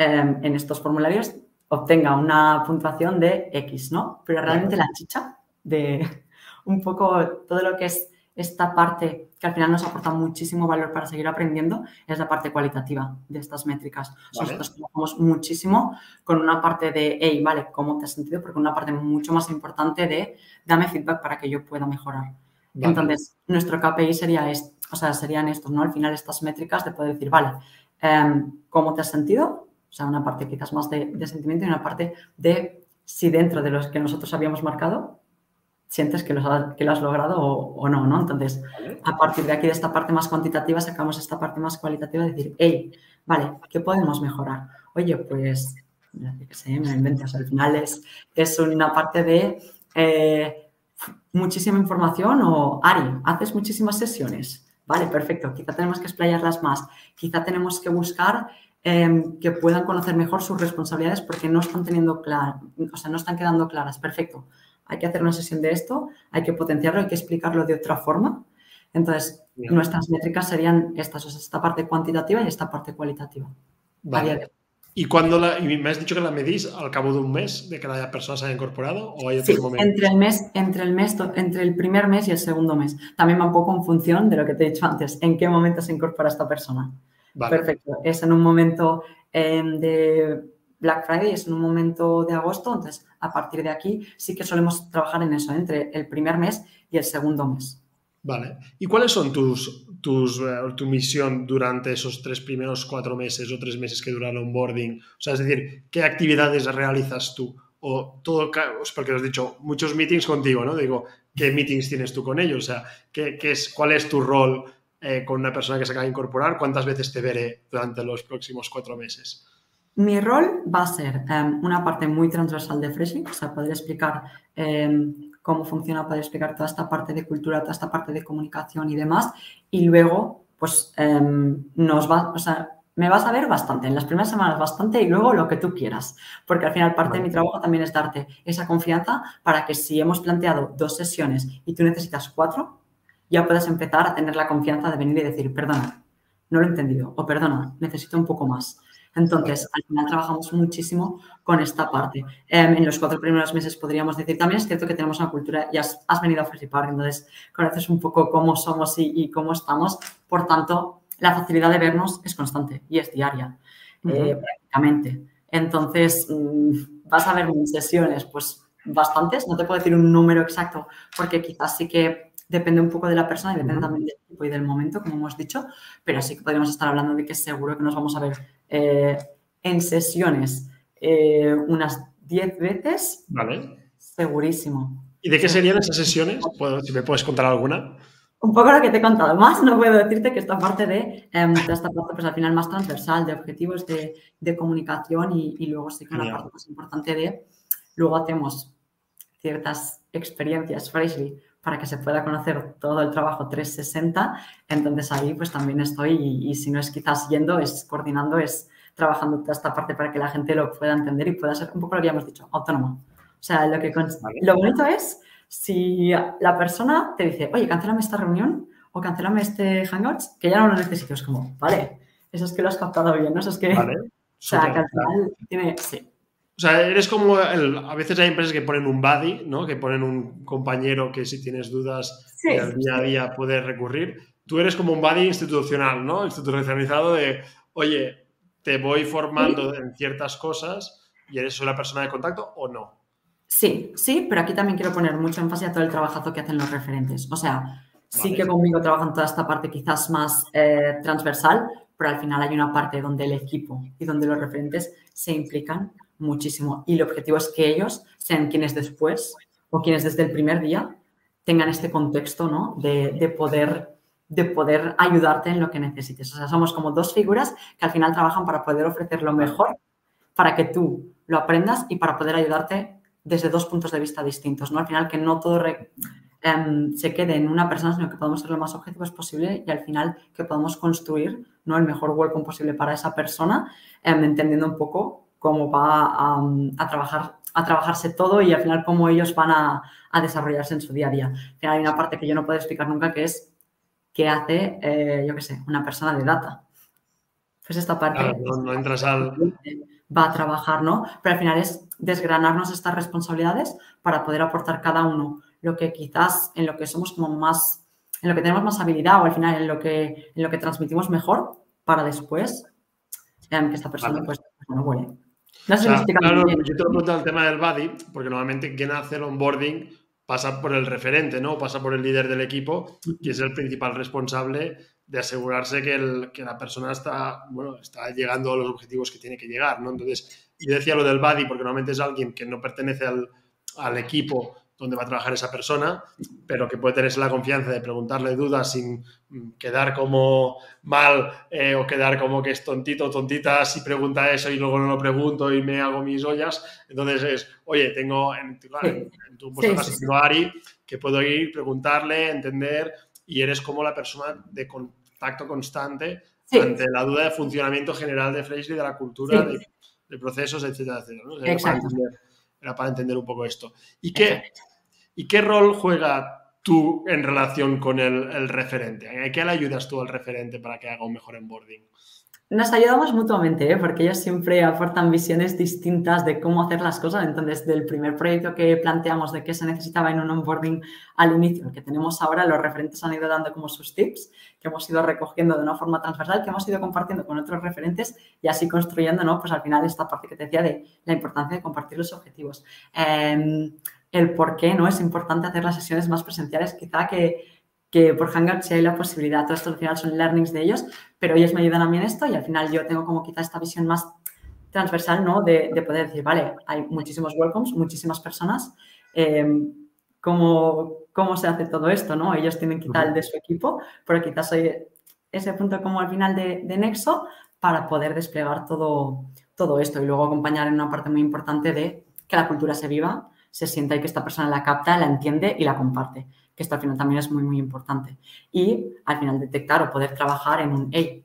Em, en estos formularios obtenga una puntuación de X, ¿no? Pero realmente la chicha de un poco todo lo que es esta parte que al final nos aporta muchísimo valor para seguir aprendiendo es la parte cualitativa de estas métricas. Nosotros trabajamos muchísimo con una parte de, hey, vale, ¿cómo te has sentido? Porque una parte mucho más importante de, dame feedback para que yo pueda mejorar. Entonces, nuestro KPI sería o sea, serían estos, ¿no? Al final estas métricas de poder decir, vale, em, ¿cómo te has sentido? O sea, una parte quizás más de, sentimiento y una parte de si dentro de los que nosotros habíamos marcado sientes que, que lo has logrado o, no, ¿no? Entonces, a partir de aquí, de esta parte más cuantitativa, sacamos esta parte más cualitativa de decir, hey, vale, ¿qué podemos mejorar? Oye, pues, qué sé, me inventas, al final es, es una parte de eh, muchísima información o, Ari, haces muchísimas sesiones. Vale, perfecto, quizá tenemos que explayarlas más, quizá tenemos que buscar Em, que puedan conocer mejor sus responsabilidades porque no están teniendo claro, o sea, no están quedando claras. Perfecto. Hay que hacer una sesión de esto, hay que potenciarlo, hay que explicarlo de otra forma. Entonces, nuestras métricas serían estas, o sea, esta parte cuantitativa y esta parte cualitativa. Vale. ¿Y cuando la, y me has dicho que la medís al cabo de un mes de que la persona se haya incorporado o hay otro sí, Entre el mes, entre el mes, entre el primer mes y el segundo mes. También va un poco en función de lo que te he dicho antes, en qué momento se incorpora esta persona. Perfecto. Es en un momento em, de Black Friday, es en un momento de agosto, entonces a partir de aquí sí que solemos trabajar en eso, entre el primer mes y el segundo mes. Vale. ¿Y cuáles son tus, tus, eh, tu misión durante esos tres primeros cuatro meses o tres meses que dura el onboarding? O sea, es decir, ¿qué actividades realizas tú? O todo, porque has dicho muchos meetings contigo, ¿no? Digo, ¿qué meetings tienes tú con ellos? O sea, ¿qué, qué es, ¿cuál es tu rol eh, con una persona que se acaba de incorporar, ¿cuántas veces te veré durante los próximos cuatro meses? Mi rol va a ser em, una parte muy transversal de Freshing, o sea, poder explicar em, cómo funciona, poder explicar toda esta parte de cultura, toda esta parte de comunicación y demás. Y luego, pues, em, nos va, o sea, me vas a ver bastante, en las primeras semanas bastante y luego lo que tú quieras, porque al final parte de mi trabajo también es darte esa confianza para que si hemos planteado dos sesiones y tú necesitas cuatro, ya puedes empezar a tener la confianza de venir y decir, perdona, no lo he entendido, o perdona, necesito un poco más. Entonces, al final trabajamos muchísimo con esta parte. Em, en los cuatro primeros meses podríamos decir, también es cierto que tenemos una cultura, ya has, venido a Park, entonces conoces un poco cómo somos y, cómo estamos. Por tanto, la facilidad de vernos es constante y es diaria, eh, prácticamente. Entonces, mm, vas a ver mis sesiones, pues bastantes, no te puedo decir un número exacto, porque quizás sí que depende un poco de la persona y depende también del tiempo y del momento, como hemos dicho, pero sí que podríamos estar hablando de que seguro que nos vamos a ver eh, en sesiones eh, unas 10 veces. Vale. Segurísimo. ¿Y de qué serían esas sesiones? Si me puedes contar alguna. Un poco lo que te he contado. Más no puedo decirte que esta parte de, em, esta parte, pues al final más transversal, de objetivos de, comunicación y, luego sí que una parte más importante de, luego hacemos ciertas experiencias Freshly para que se pueda conocer todo el trabajo 360. Entonces ahí pues también estoy y, si no es quizás yendo, es coordinando, es trabajando toda esta parte para que la gente lo pueda entender y pueda ser un poco lo que ya hemos dicho, autónomo. O sea, lo que lo bonito es si la persona te dice, oye, cancélame esta reunión o cancélame este Hangouts, que ya no lo necesito. Es como, vale, eso es que lo has captado bien, ¿no? Eso es que... Vale. O sea, que al final tiene... Sí. O sea, eres como el, a veces hay empresas que ponen un buddy, ¿no? Que ponen un compañero que si tienes dudas sí, día a día puedes recurrir. Tú eres como un buddy institucional, ¿no? Institucionalizado de, oye, te voy formando en ciertas cosas y eres la persona de contacto o no. Sí, sí, pero aquí también quiero poner mucho énfasis a todo el trabajazo que hacen los referentes. O sea, sí que conmigo trabajan toda esta parte quizás más eh, transversal, pero al final hay una parte donde el equipo y donde los referentes se implican muchísimo. Y el objetivo es que ellos sean quienes después o quienes desde el primer día tengan este contexto ¿no? de, poder, de poder ayudarte en lo que necesites. O sea, somos como dos figuras que al final trabajan para poder ofrecer lo mejor para que tú lo aprendas y para poder ayudarte desde dos puntos de vista distintos. ¿no? Al final que no todo em, se quede en una persona, sino que podamos ser lo más objetivos posible y al final que podamos construir ¿no? el mejor welcome posible para esa persona, em, entendiendo un poco cómo va a, trabajar, a trabajarse todo y al final cómo ellos van a, desarrollarse en su día a día. Al final hay una parte que yo no puedo explicar nunca que es qué hace, eh, yo qué sé, una persona de data. Pues esta parte... no, entras al... Va a trabajar, ¿no? Pero al final es desgranarnos estas responsabilidades para poder aportar cada uno lo que quizás en lo que somos como más, en lo que tenemos más habilidad o al final en lo que, en lo que transmitimos mejor para después que esta persona pues no huele. No sé si claro, yo te lo pregunto el tema del buddy, porque normalmente quien hace el onboarding pasa por el referente, ¿no? Pasa por el líder del equipo, que es el principal responsable de asegurarse que, que, la persona está, bueno, está llegando a los objetivos que tiene que llegar, ¿no? Entonces, yo decía lo del buddy, porque normalmente es alguien que no pertenece al, al equipo donde va a trabajar esa persona, pero que puede tener la confianza de preguntarle dudas sin mm, quedar como mal eh, o quedar como que es tontito o tontita si pregunta eso y luego no lo pregunto y me hago mis ollas. Entonces es, oye, tengo en, tu puesto Ari, que puedo ir, preguntarle, entender y eres como la persona de contacto constante ante la duda de funcionamiento general de Freshly, de la cultura, de, procesos, etcétera, etcétera. Exacto era para entender un poco esto. ¿Y qué, ¿y qué rol juega tú en relación con el, referente? ¿A qué le ayudas tú al referente para que haga un mejor onboarding? Nos ayudamos mutuamente, ¿eh? porque ellos siempre aportan visiones distintas de cómo hacer las cosas. Entonces, del primer proyecto que planteamos de qué se necesitaba en un onboarding al inicio, que tenemos ahora, los referentes han ido dando como sus tips, que hemos ido recogiendo de una forma transversal, que hemos ido compartiendo con otros referentes y así construyendo, ¿no? Pues al final esta parte que te decía de la importancia de compartir los objetivos. Em, el por qué, ¿no? Es importante hacer las sesiones más presenciales, quizá que que por Hangout sí hay la posibilidad, todo esto al final son learnings de ellos, pero ellos me ayudan a mí en esto y al final yo tengo como quizá esta visión más transversal, ¿no? De, poder decir, vale, hay muchísimos welcomes, muchísimas personas, em, ¿cómo, ¿cómo, se hace todo esto, no? Ellos tienen quizá el de su equipo, pero quizás soy ese punto como al final de, de nexo para poder desplegar todo, todo esto y luego acompañar en una parte muy importante de que la cultura se viva, se sienta y que esta persona la capta, la entiende y la comparte que esto al final también es muy, muy importante. Y al final detectar o poder trabajar en un, hey,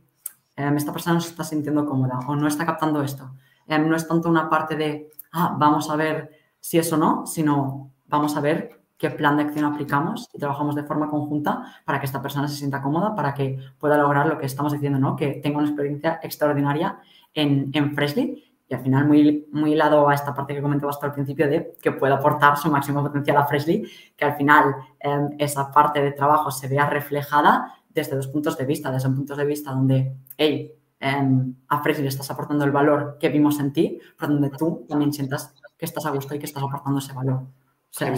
em, esta persona no se está sintiendo cómoda o no está captando esto. Em, no es tanto una parte de, ah, vamos a ver si eso no, sino vamos a ver qué plan de acción aplicamos y trabajamos de forma conjunta para que esta persona se sienta cómoda, para que pueda lograr lo que estamos diciendo, ¿no? Que tenga una experiencia extraordinaria en, en Freshly y al final muy, muy hilado a esta parte que comentabas hasta al principio de que pueda aportar su máximo potencial a Freshly, que al final em, esa parte de trabajo se vea reflejada desde dos puntos de vista, desde un punto de vista donde, hey, em, a Freshly estás aportando el valor que vimos en ti, pero donde tú también sientas que estás a gusto y que estás aportando ese valor. O sea,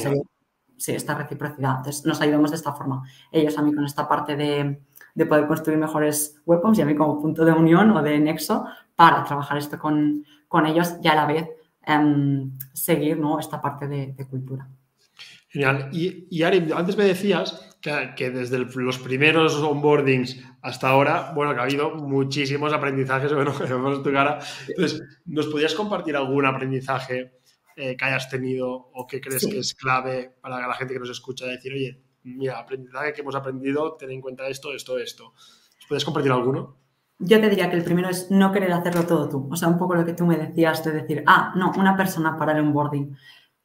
sí, esta reciprocidad. Entonces, nos ayudamos de esta forma. Ellos a mí con esta parte de, de poder construir mejores webcoms y a mí como punto de unión o de nexo para trabajar esto con, con ellos y a la vez em, seguir ¿no? esta parte de, cultura. Genial. Y, Ari, antes me decías que, desde los primeros onboardings hasta ahora, bueno, que ha habido muchísimos aprendizajes, bueno, que vemos tu cara. Entonces, ¿nos podías compartir algún aprendizaje eh, que hayas tenido o que crees que es clave para la gente que nos escucha? Decir, oye, mira, aprendizaje que hemos aprendido, ten en cuenta esto, esto, esto. ¿Puedes compartir alguno? Yo te diría que el primero es no querer hacerlo todo tú. O sea, un poco lo que tú me decías de decir, ah, no, una persona para el onboarding.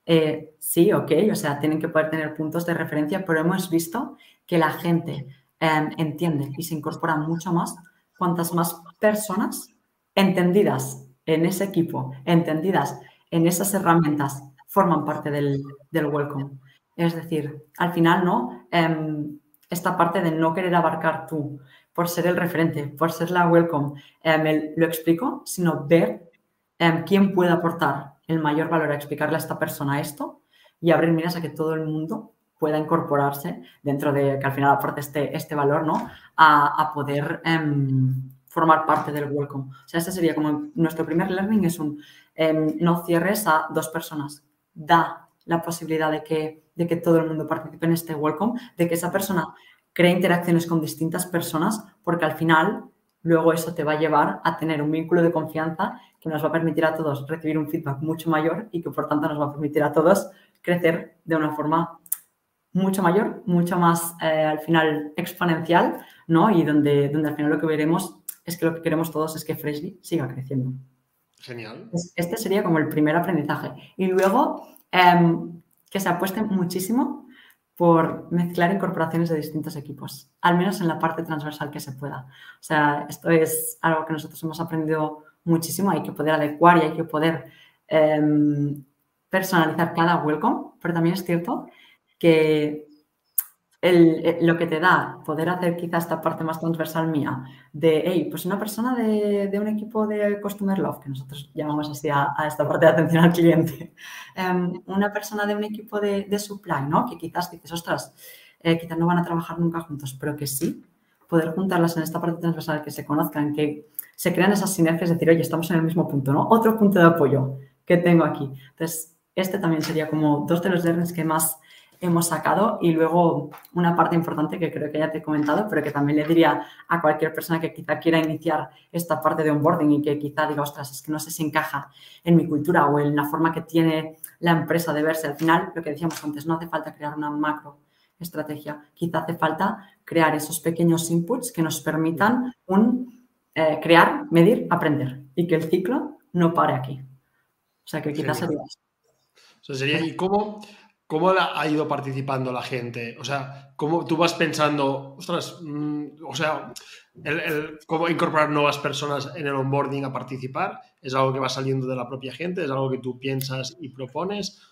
Eh, sí, ok, o sea, tienen que poder tener puntos de referencia, pero hemos visto que la gente em, entiende y se incorpora mucho más cuantas más personas entendidas en ese equipo, entendidas en esas herramientas, forman parte del, welcome. Es decir, al final, ¿no? Em, esta parte de no querer abarcar tú, por ser el referente, por ser la welcome, eh, lo explico, sino ver eh, quién puede aportar el mayor valor a explicarle a esta persona esto y abrir miras a que todo el mundo pueda incorporarse dentro de que al final aporte este, este valor, ¿no? A, poder em, formar parte del welcome. O sea, este sería como nuestro primer learning es un em, no cierres a dos personas. Da la posibilidad de que, de que todo el mundo participe en este welcome, de que esa persona crea interacciones con distintas personas, porque al final luego eso te va a llevar a tener un vínculo de confianza que nos va a permitir a todos recibir un feedback mucho mayor y que por tanto nos va a permitir a todos crecer de una forma mucho mayor, mucho más eh, al final exponencial, ¿no? Y donde, donde al final lo que veremos es que lo que queremos todos es que Freshly siga creciendo. Genial. Este sería como el primer aprendizaje. Y luego, em, que se apueste muchísimo por mezclar incorporaciones de distintos equipos, al menos en la parte transversal que se pueda. O sea, esto es algo que nosotros hemos aprendido muchísimo, hay que poder adecuar y hay que poder em, personalizar cada welcome, pero también es cierto que eh, lo que te da poder hacer quizá esta parte más transversal mía de, hey, pues una persona de, un equipo de Customer Love, que nosotros llamamos así a, esta parte de atención al cliente, em, una persona de un equipo de, supply, ¿no? Que quizás dices, ostras, eh, quizás no van a trabajar nunca juntos, pero que sí, poder juntarlas en esta parte transversal, que se conozcan, que se crean esas sinergias, decir, oye, estamos en el mismo punto, ¿no? Otro punto de apoyo que tengo aquí. Entonces, este también sería como dos de los learnings que más hemos sacado y luego una parte importante que creo que ya te he comentado, pero que también le diría a cualquier persona que quizá quiera iniciar esta parte de onboarding y que quizá diga, ostras, es que no sé si encaja en mi cultura o en la forma que tiene la empresa de verse. Al final, lo que decíamos antes, no hace falta crear una macro estrategia, quizá hace falta crear esos pequeños inputs que nos permitan un, eh, crear, medir, aprender y que el ciclo no pare aquí. O sea, que quizás sería... sería, ¿y cómo, ¿Cómo ha ido participando la gente? O sea, ¿cómo tú vas pensando, ostras, mm, o sea, cómo incorporar nuevas personas en el onboarding a participar? ¿Es algo que va saliendo de la propia gente? ¿Es algo que tú piensas y propones?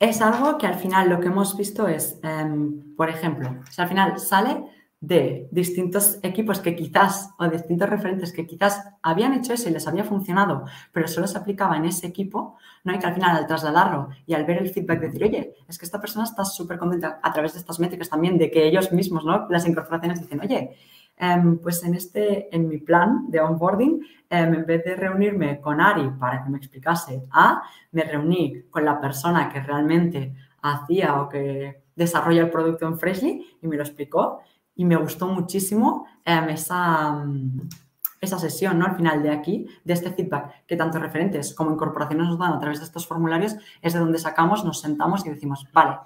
Es algo que al final lo que hemos visto es, em, por ejemplo, al final sale de distintos equipos que quizás, o distintos referentes que quizás habían hecho eso y les había funcionado, pero solo se aplicaba en ese equipo, ¿no? hay que al final al trasladarlo y al ver el feedback decir, oye, es que esta persona está súper contenta a través de estas métricas también, de que ellos mismos, ¿no? Las incorporaciones dicen, oye, em, pues en este, en mi plan de onboarding, em, en vez de reunirme con Ari para que me explicase A, me reuní con la persona que realmente hacía o que desarrolla el producto en Freshly y me lo explicó y me gustó muchísimo em, esa, mm, esa sesión, ¿no? Al final de aquí, de este feedback que tanto referentes como incorporaciones nos dan a través de estos formularios, es de donde sacamos, nos sentamos y decimos, vale,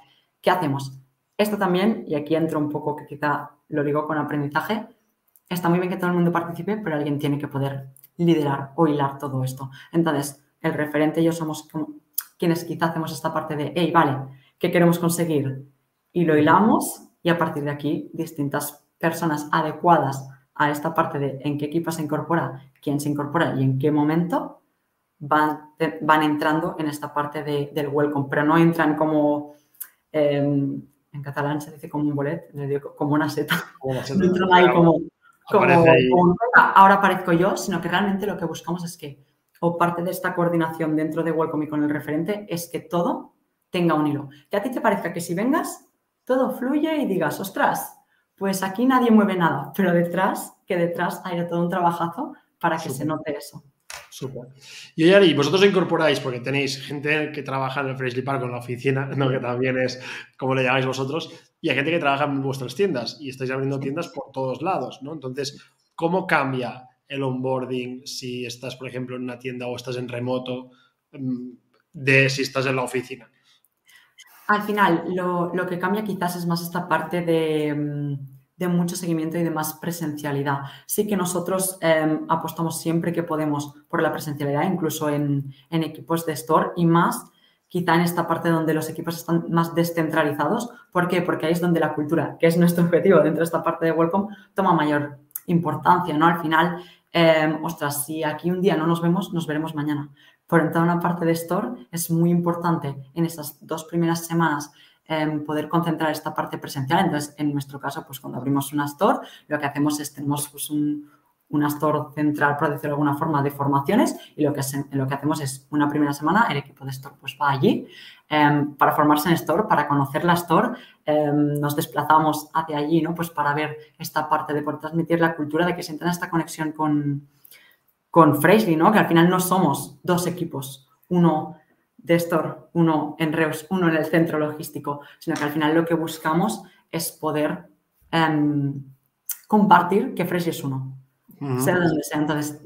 ¿qué hacemos? Esto también, y aquí entro un poco que quizá lo digo con aprendizaje, está muy bien que todo el mundo participe, pero alguien tiene que poder liderar o hilar todo esto. Entonces, el referente y yo somos quienes quizá hacemos esta parte de, hey, vale, ¿qué queremos conseguir? Y lo hilamos y a partir de aquí distintas personas adecuadas a esta parte de en qué equipo se incorpora, quién se incorpora y en qué momento van, van entrando en esta parte del welcome, pero no entran como, em, en catalán se dice como un bolet, como una seta. Como ahora aparezco yo, sino que realmente lo que buscamos es que, o parte de esta coordinación dentro de Welcome y con el referente, es que todo tenga un hilo. Que a ti te parezca que si vengas todo fluye y digas, ostras, pues aquí nadie mueve nada, pero detrás, que detrás haya todo un trabajazo para que se note eso. Súper. Y Ari, vosotros incorporáis, porque tenéis gente que trabaja en el Freshly Park en la oficina, ¿no? que también es como le llamáis vosotros, y hay gente que trabaja en vuestras tiendas y estáis abriendo tiendas por todos lados, ¿no? Entonces, ¿cómo cambia el onboarding si estás, por ejemplo, en una tienda o estás en remoto mm, de si estás en la oficina? Al final, lo, que cambia quizás es más esta parte de, mm, de mucho seguimiento y de más presencialidad. Sí que nosotros em, apostamos siempre que podemos por la presencialidad, incluso en, en, equipos de store y más quizá en esta parte donde los equipos están más descentralizados. ¿Por qué? Porque ahí es donde la cultura, que es nuestro objetivo dentro de esta parte de Welcome, toma mayor importancia, ¿no? Al final, em, ostras, si aquí un día no nos vemos, nos veremos mañana. A una parte de store es muy importante en esas dos primeras semanas poder concentrar esta parte presencial. Entonces, en nuestro caso, pues cuando abrimos una store, lo que hacemos es tenemos pues, un, una store central, por decirlo de alguna forma, de formaciones y lo que, lo que hacemos es una primera semana el equipo de store pues va allí em, para formarse en store, para conocer la store, em, nos desplazamos hacia allí, ¿no? Pues para ver esta parte de poder transmitir la cultura, de que sientan esta conexión con, con Freshly, ¿no? Que al final no somos dos equipos, uno de Store, uno en Reus, uno en el centro logístico, sino que al final lo que buscamos es poder em, compartir que Fresh es uno. Sea donde sea. Entonces,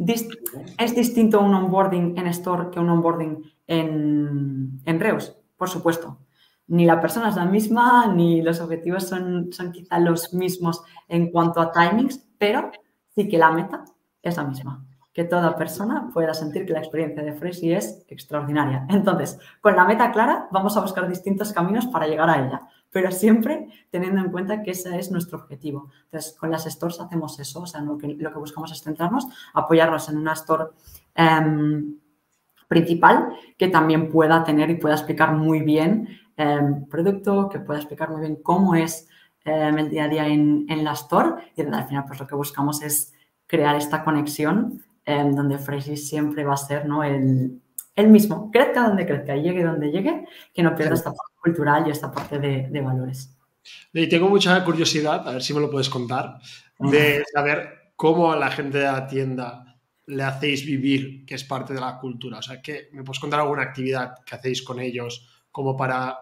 ¿es distinto un onboarding en Store que un onboarding en, en Reus? Por supuesto. Ni la persona es la misma, ni los objetivos son, son quizá los mismos en cuanto a timings, pero sí que la meta es la misma que toda persona pueda sentir que la experiencia de Freshly es extraordinaria. Entonces, con la meta clara, vamos a buscar distintos caminos para llegar a ella, pero siempre teniendo en cuenta que ese es nuestro objetivo. Entonces, con las stores hacemos eso, o sea, lo que, lo que buscamos es centrarnos, apoyarnos en una store em, principal que también pueda tener y pueda explicar muy bien el em, producto, que pueda explicar muy bien cómo es em, el día a día en, en la store y al final pues lo que buscamos es crear esta conexión en donde Freshly siempre va a ser ¿no? el, el, mismo, crezca donde crezca, llegue donde llegue, que no pierda esta parte cultural y esta parte de, de valores. Y tengo mucha curiosidad, a ver si me lo puedes contar, de saber cómo a la gente de la tienda le hacéis vivir que es parte de la cultura. O sea, que me puedes contar alguna actividad que hacéis con ellos como para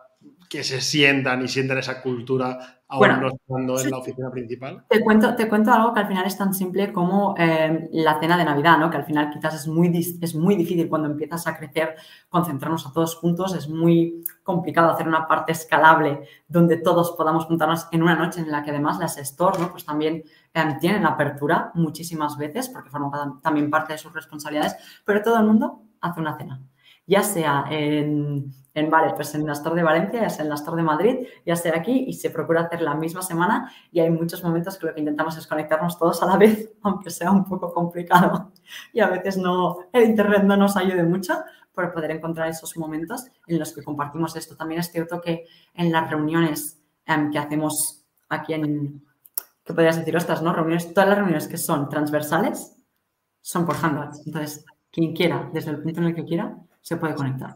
que se sientan y sientan esa cultura ahora no estando en la oficina principal? Te cuento, te cuento algo que al final es tan simple como eh, la cena de Navidad, ¿no? Que al final quizás es muy, es muy difícil cuando empiezas a crecer concentrarnos a todos juntos, es muy complicado hacer una parte escalable donde todos podamos juntarnos en una noche en la que además las stores, ¿no? Pues también eh, tienen apertura muchísimas veces porque forman también parte de sus responsabilidades, pero todo el mundo hace una cena ya sea en, en, vale, pues en la Store de Valencia, ya sea en la Store de Madrid, ya sea aquí, y se procura hacer la misma semana y hay muchos momentos que lo que intentamos es conectarnos todos a la vez, aunque sea un poco complicado y a veces no, el Internet no nos ayude mucho por poder encontrar esos momentos en los que compartimos esto. También es cierto que en las reuniones em, que hacemos aquí en, ¿qué podrías decir? Ostras, ¿no? Reuniones, todas las reuniones que son transversales son por Hangouts. Entonces, quien quiera, desde el punto en el que quiera, se puede conectar.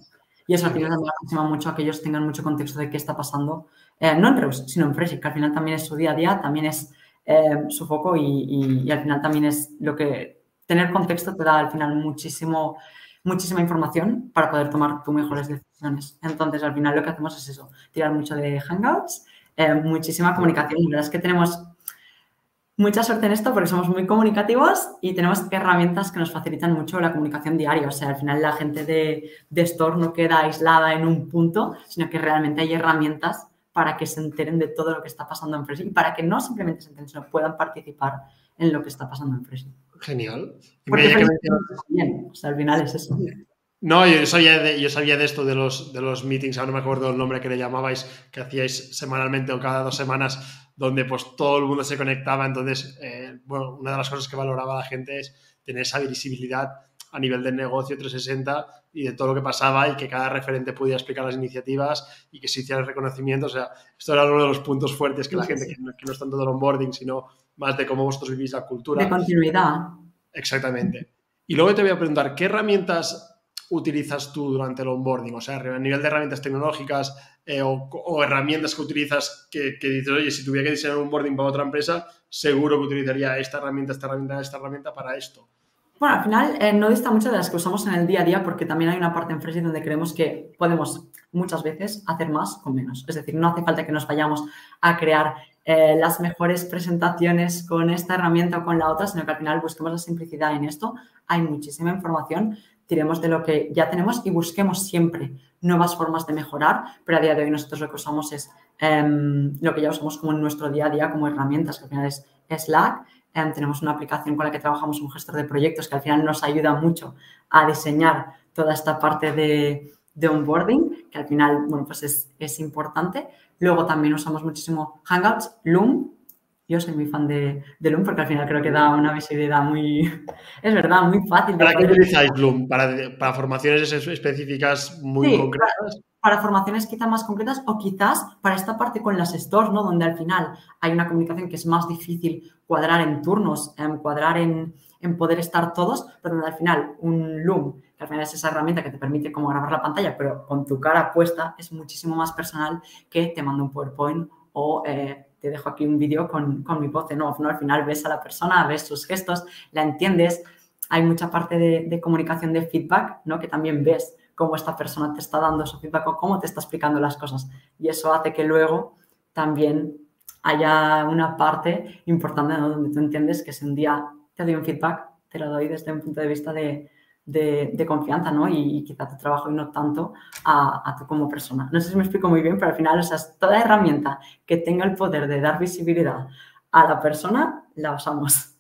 Y eso al final también aproxima mucho a que ellos tengan mucho contexto de qué está pasando, eh, no en Reus, sino en Fresh, que al final también es su día a día, también es eh, su foco y, al final también es lo que tener contexto te da al final muchísimo, muchísima información para poder tomar tus mejores decisiones. Entonces, al final lo que hacemos es eso, tirar mucho de Hangouts, eh, muchísima comunicación. La verdad es que tenemos mucha suerte en esto porque somos muy comunicativos y tenemos herramientas que nos facilitan mucho la comunicación diaria. O sea, al final la gente de, de Store no queda aislada en un punto, sino que realmente hay herramientas para que se enteren de todo lo que está pasando en Fresh y para que no simplemente se enteren, sino puedan participar en lo que está pasando en Fresh. Genial. Porque bien, o sea, al final es eso. No, yo sabía, de, yo sabía de esto de los, de los meetings, ahora no me acuerdo el nombre que le llamabais, que hacíais semanalmente o cada dos semanas donde pues todo el mundo se conectaba. Entonces, eh, bueno, una de las cosas que valoraba la gente es tener esa visibilidad a nivel del negocio 360 y de todo lo que pasaba y que cada referente pudiera explicar las iniciativas y que se hiciera el reconocimiento. O sea, esto era uno de los puntos fuertes que la gente, Que, no, que no es tanto del onboarding, sino más de cómo vosotros vivís la cultura. De continuidad. Exactamente. Y luego te voy a preguntar, ¿qué herramientas utilizas tú durante el onboarding? O sea, a nivel de herramientas tecnológicas, eh, o, herramientas que utilizas que, dices, oye, si tuviera que diseñar un boarding para otra empresa, seguro que utilizaría esta herramienta, esta herramienta, esta herramienta para esto. Bueno, al final eh, no dista mucho de las que usamos en el día a día porque también hay una parte en Fresh donde creemos que podemos muchas veces hacer más con menos. Es decir, no hace falta que nos vayamos a crear eh, las mejores presentaciones con esta herramienta o con la otra, sino que al final busquemos la simplicidad en esto. Hay muchísima información, tiremos de lo que ya tenemos y busquemos siempre nuevas formas de mejorar, pero a día de hoy nosotros lo que usamos es em, lo que ya usamos como en nuestro día a día como herramientas, que al final es Slack. Em, tenemos una aplicación con la que trabajamos, un gestor de proyectos, que al final nos ayuda mucho a diseñar toda esta parte de, onboarding, que al final, bueno, pues es, es, importante. Luego también usamos muchísimo Hangouts, Loom. Yo soy muy fan de, de, Loom porque al final creo que da una visibilidad muy, es verdad, muy fácil. ¿Para qué utilizáis Loom? ¿Para, para formaciones específicas muy sí, concretas? Para, para, formaciones quizás más concretas o quizás para esta parte con las stores, ¿no? Donde al final hay una comunicación que es más difícil cuadrar en turnos, eh, cuadrar en, en poder estar todos, pero donde al final un Loom al final es esa herramienta que te permite como grabar la pantalla, pero con tu cara puesta es muchísimo más personal que te mando un PowerPoint o eh, te dejo aquí un vídeo con, con, mi voz en off, ¿no? Al final ves a la persona, ves sus gestos, la entiendes. Hay mucha parte de, comunicación de feedback, ¿no? Que también ves cómo esta persona te está dando su feedback o cómo te está explicando las cosas. Y eso hace que luego también haya una parte importante donde tú entiendes que si un día te doy un feedback, te lo doy desde un punto de vista de, de, de, confianza, ¿no? Y, y, quizá tu trabajo y no tanto a, a, tú como persona. No sé si me explico muy bien, pero al final, o sea, toda herramienta que tenga el poder de dar visibilidad a la persona, la usamos.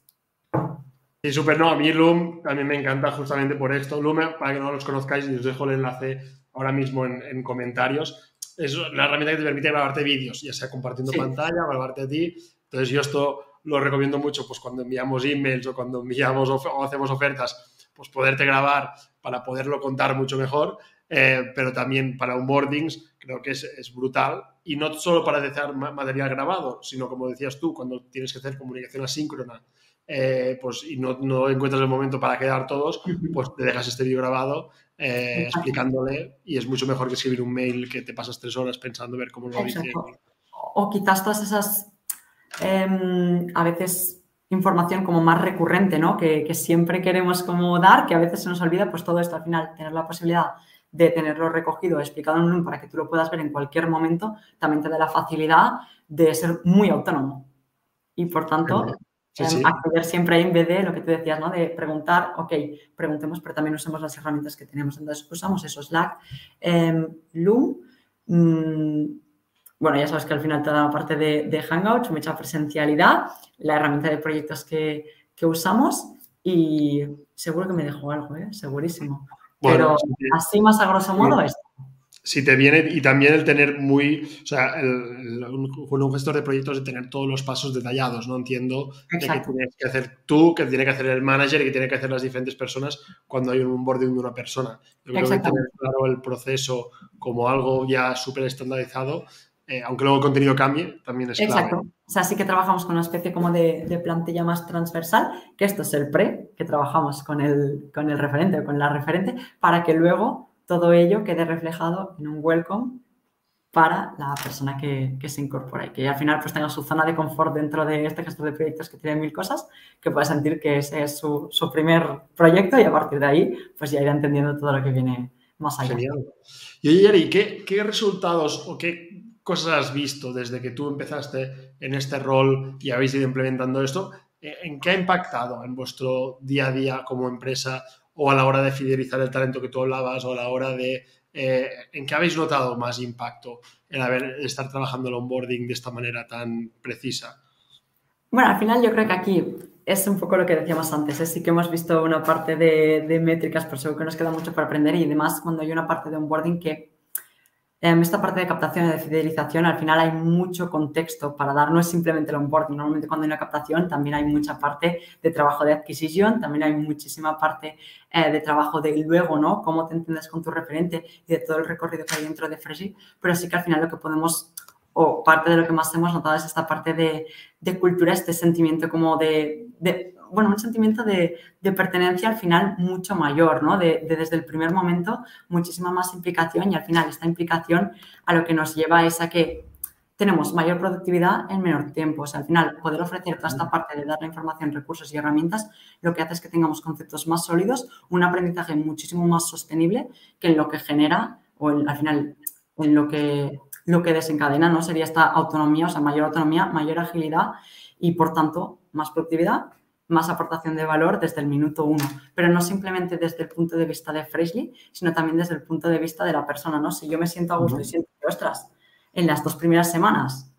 Sí, súper, no, a mí Loom también me encanta justamente por esto. Loom, para que no los conozcáis, y os dejo el enlace ahora mismo en, en comentarios, es la herramienta que te permite grabarte vídeos, ya sea compartiendo sí. pantalla, grabarte a ti. Entonces yo esto lo recomiendo mucho pues cuando enviamos emails o cuando enviamos of o hacemos ofertas pues poderte grabar para poderlo contar mucho mejor, eh, pero también para onboardings creo que es, es, brutal. Y no solo para dejar material grabado, sino como decías tú, cuando tienes que hacer comunicación asíncrona eh, pues, y no, no, encuentras el momento para quedar todos, pues te dejas este vídeo grabado eh, explicándole y es mucho mejor que escribir un mail que te pasas tres horas pensando ver cómo lo dice. O quizás todas esas, eh, a veces información como más recurrente, ¿no? Que, que, siempre queremos como dar, que a veces se nos olvida, pues todo esto al final, tener la posibilidad de tenerlo recogido, explicado en un para que tú lo puedas ver en cualquier momento, también te da la facilidad de ser muy autónomo. Y por tanto, sí, sí. acceder siempre ahí en vez de lo que tú decías, ¿no? De preguntar, ok, preguntemos, pero también usemos las herramientas que tenemos. Entonces, usamos eso, Slack, eh, Loom, mmm, bueno, ya sabes que al final toda la parte de, de Hangouts, mucha presencialidad, la herramienta de proyectos que, que, usamos y seguro que me dejo algo, ¿eh? segurísimo. Bueno, Pero sí, así más a grosso modo sí. esto. Si te viene, y también el tener muy, o sea, el, el, un, un, gestor de proyectos de tener todos los pasos detallados, ¿no? Entiendo de que tienes que hacer tú, que tiene que hacer el manager y que tiene que hacer las diferentes personas cuando hay un onboarding de una persona. Yo creo que tener claro el proceso como algo ya súper estandarizado eh, aunque luego el contenido cambie, también es Exacto. clave. O sea, sí que trabajamos con una especie como de, de, plantilla más transversal, que esto es el pre, que trabajamos con el, con el referente o con la referente, para que luego todo ello quede reflejado en un welcome para la persona que, que, se incorpora y que al final pues tenga su zona de confort dentro de este gestor de proyectos que tiene mil cosas, que pueda sentir que ese es su, su primer proyecto y a partir de ahí pues ya irá entendiendo todo lo que viene más allá. Genial. Y Yeri, ¿qué, ¿qué resultados o qué cosas has visto desde que tú empezaste en este rol y habéis ido implementando esto? ¿En qué ha impactado en vuestro día a día como empresa o a la hora de fidelizar el talento que tú hablabas o a la hora de... Eh, ¿En qué habéis notado más impacto en haber, estar trabajando el onboarding de esta manera tan precisa? Bueno, al final yo creo que aquí es un poco lo que decíamos antes. ¿eh? Sí que hemos visto una parte de, de métricas, pero seguro que nos queda mucho por aprender y además cuando hay una parte de onboarding que esta parte de captación y de fidelización, al final hay mucho contexto para dar, no es simplemente el onboarding. Normalmente cuando hay una captación también hay mucha parte de trabajo de adquisición, también hay muchísima parte eh, de trabajo de luego, ¿no? Cómo te entiendes con tu referente y de todo el recorrido que hay dentro de Freshy. Pero sí que al final lo que podemos, o parte de lo que más hemos notado es esta parte de, de cultura, este sentimiento como de bueno, un sentimiento de, de, pertenencia al final mucho mayor, ¿no? De, de, desde el primer momento, muchísima más implicación y al final esta implicación a lo que nos lleva es a que tenemos mayor productividad en menor tiempo. O sea, al final, poder ofrecer toda esta parte de dar la información, recursos y herramientas, lo que hace es que tengamos conceptos más sólidos, un aprendizaje muchísimo más sostenible que en lo que genera o en, al final en lo que, lo que desencadena, ¿no? Sería esta autonomía, o sea, mayor autonomía, mayor agilidad y, por tanto, más productividad más aportación de valor desde el minuto uno, pero no simplemente desde el punto de vista de Freshly, sino también desde el punto de vista de la persona, ¿no? Si yo me siento a gusto uh -huh. y siento que, ostras, en las dos primeras semanas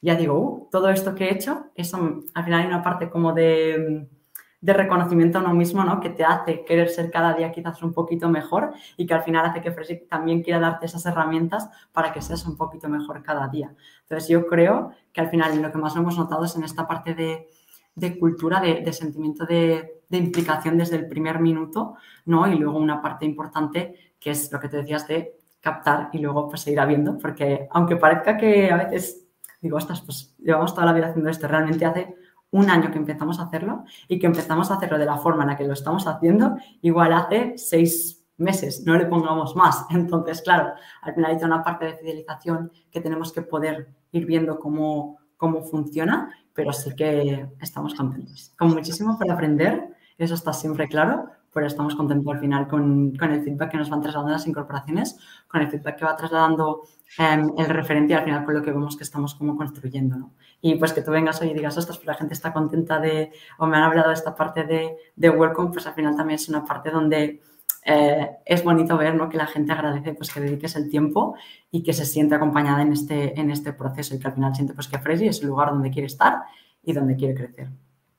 ya digo, uh, todo esto que he hecho, eso al final hay una parte como de, de reconocimiento a uno mismo, ¿no? Que te hace querer ser cada día quizás un poquito mejor y que al final hace que Fresh también quiera darte esas herramientas para que seas un poquito mejor cada día. Entonces yo creo que al final lo que más hemos notado es en esta parte de, de cultura, de, sentimiento de, implicación desde el primer minuto, ¿no? Y luego una parte importante que es lo que te decías de captar y luego pues seguir viendo, porque aunque parezca que a veces digo, ostras, pues llevamos toda la vida haciendo esto. Realmente hace un año que empezamos a hacerlo y que empezamos a hacerlo de la forma en la que lo estamos haciendo, igual hace seis meses, no le pongamos más. Entonces, claro, al final hay una parte de fidelización que tenemos que poder ir viendo cómo, cómo funciona, pero sí que estamos contentos. Con muchísimo por aprender, eso está siempre claro, pero estamos contentos al final con, con, el feedback que nos van trasladando las incorporaciones, con el feedback que va trasladando eh, el referente y al final con lo que vemos que estamos como construyendo, ¿no? Y pues que tú vengas hoy y digas, ostras, pues la gente está contenta de, o me han hablado de esta parte de, de Welcome, pues al final también es una parte donde eh, es bonito ver ¿no? que la gente agradece pues, que dediques el tiempo y que se siente acompañada en este, en este proceso y que al final siente pues, que Fresi es el lugar donde quiere estar y donde quiere crecer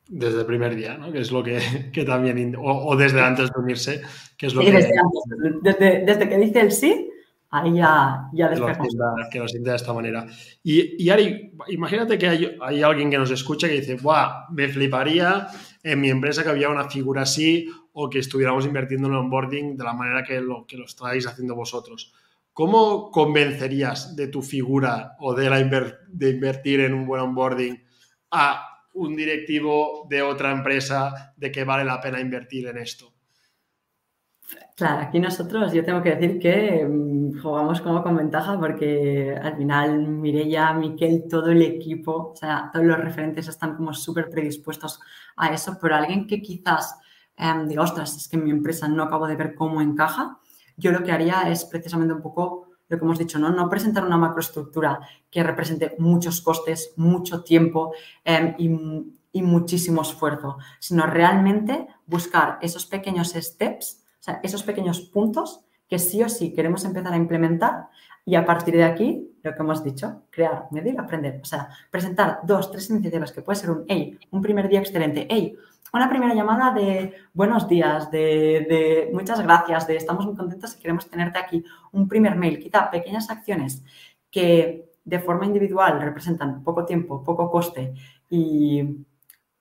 desde el primer día, ¿no? Que es lo que, que también, o, o, desde antes de unirse, que es lo sí, que... Desde, antes, desde, desde, que dice el sí, ahí ya, ya despegamos. Que lo siente de esta manera. Y, y Ari, imagínate que hay, hay, alguien que nos escucha que dice, ¡buah! Me fliparía en mi empresa que había una figura así o que estuviéramos invirtiendo en onboarding de la manera que lo, que lo estáis haciendo vosotros. ¿Cómo convencerías de tu figura o de, la de invertir en un buen onboarding a un directivo de otra empresa de que vale la pena invertir en esto? Claro, aquí nosotros yo tengo que decir que mm, jugamos como con ventaja porque al final Mireia, Miquel, todo el equipo, o sea, todos los referentes están como súper predispuestos a eso, pero alguien que quizás eh, diga, ostras, es que en mi empresa no acabo de ver cómo encaja, yo lo que haría es precisamente un poco lo que hemos dicho, ¿no? No presentar una macroestructura que represente muchos costes, mucho tiempo y, y, muchísimo esfuerzo, sino realmente buscar esos pequeños steps, o sea, esos pequeños puntos que sí o sí queremos empezar a implementar y a partir de aquí, lo que hemos dicho, crear, medir, aprender. O sea, presentar dos, tres iniciativas que puede ser un, hey, un primer día excelente, hey, una primera llamada de buenos días, de, de, muchas gracias, de estamos muy contentos y queremos tenerte aquí. Un primer mail, quizá pequeñas acciones que de forma individual representan poco tiempo, poco coste y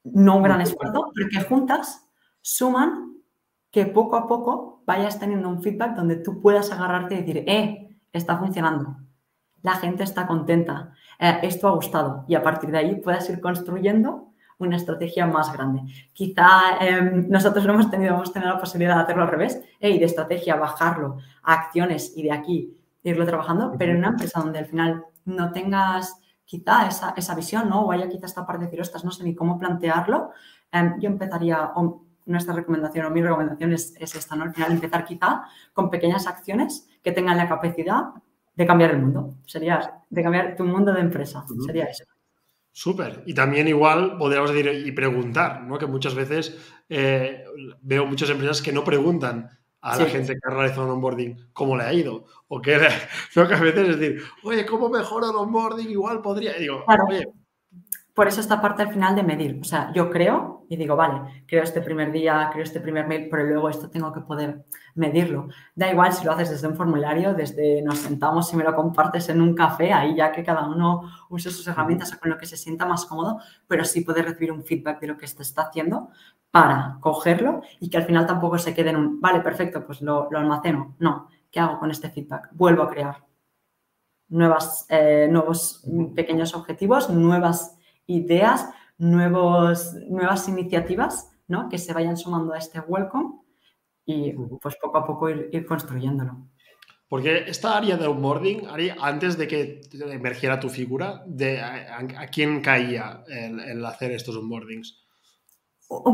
no un gran esfuerzo, pero que juntas suman que poco a poco vayas teniendo un feedback donde tú puedas agarrarte y decir, eh, está funcionando, la gente está contenta, eh, esto ha gustado y a partir de ahí puedas ir construyendo una estrategia más grande. Quizá eh, nosotros no hemos tenido, hemos tenido la posibilidad de hacerlo al revés y de estrategia bajarlo a acciones y de aquí irlo trabajando, pero en una empresa donde al final no tengas quizá esa, esa visión, ¿no? O haya quizá esta parte de decir, ostras, no sé ni cómo plantearlo, eh, yo empezaría, o nuestra recomendación o mi recomendación es, es, esta, ¿no? Al final empezar quizá con pequeñas acciones que tengan la capacidad de cambiar el mundo. Sería de cambiar tu mundo de empresa. Uh -huh. Sería eso. Súper. Y también igual podríamos decir y preguntar, ¿no? Que muchas veces eh, veo muchas empresas que no preguntan a sí. la gente que ha realizado un onboarding cómo le ha ido. O que, ¿no? que a veces es decir, oye, ¿cómo mejora el onboarding? Igual podría. Y digo, claro. oye, por eso esta parte al final de medir. O sea, yo creo y digo, vale, creo este primer día, creo este primer mail, pero luego esto tengo que poder medirlo. Da igual si lo haces desde un formulario, desde nos sentamos y me lo compartes en un café, ahí ya que cada uno use sus herramientas o con lo que se sienta más cómodo, pero sí poder recibir un feedback de lo que se está haciendo para cogerlo y que al final tampoco se quede en un, vale, perfecto, pues lo, almaceno. No, ¿qué hago con este feedback? Vuelvo a crear eh, nuevos pequeños objetivos, nuevas ideas, nuevos, nuevas iniciativas ¿no? que se vayan sumando a este welcome y pues poco a poco ir, ir construyéndolo. Porque esta área de onboarding, Ari, antes de que emergiera tu figura, de a, a quién caía el, el, hacer estos onboardings?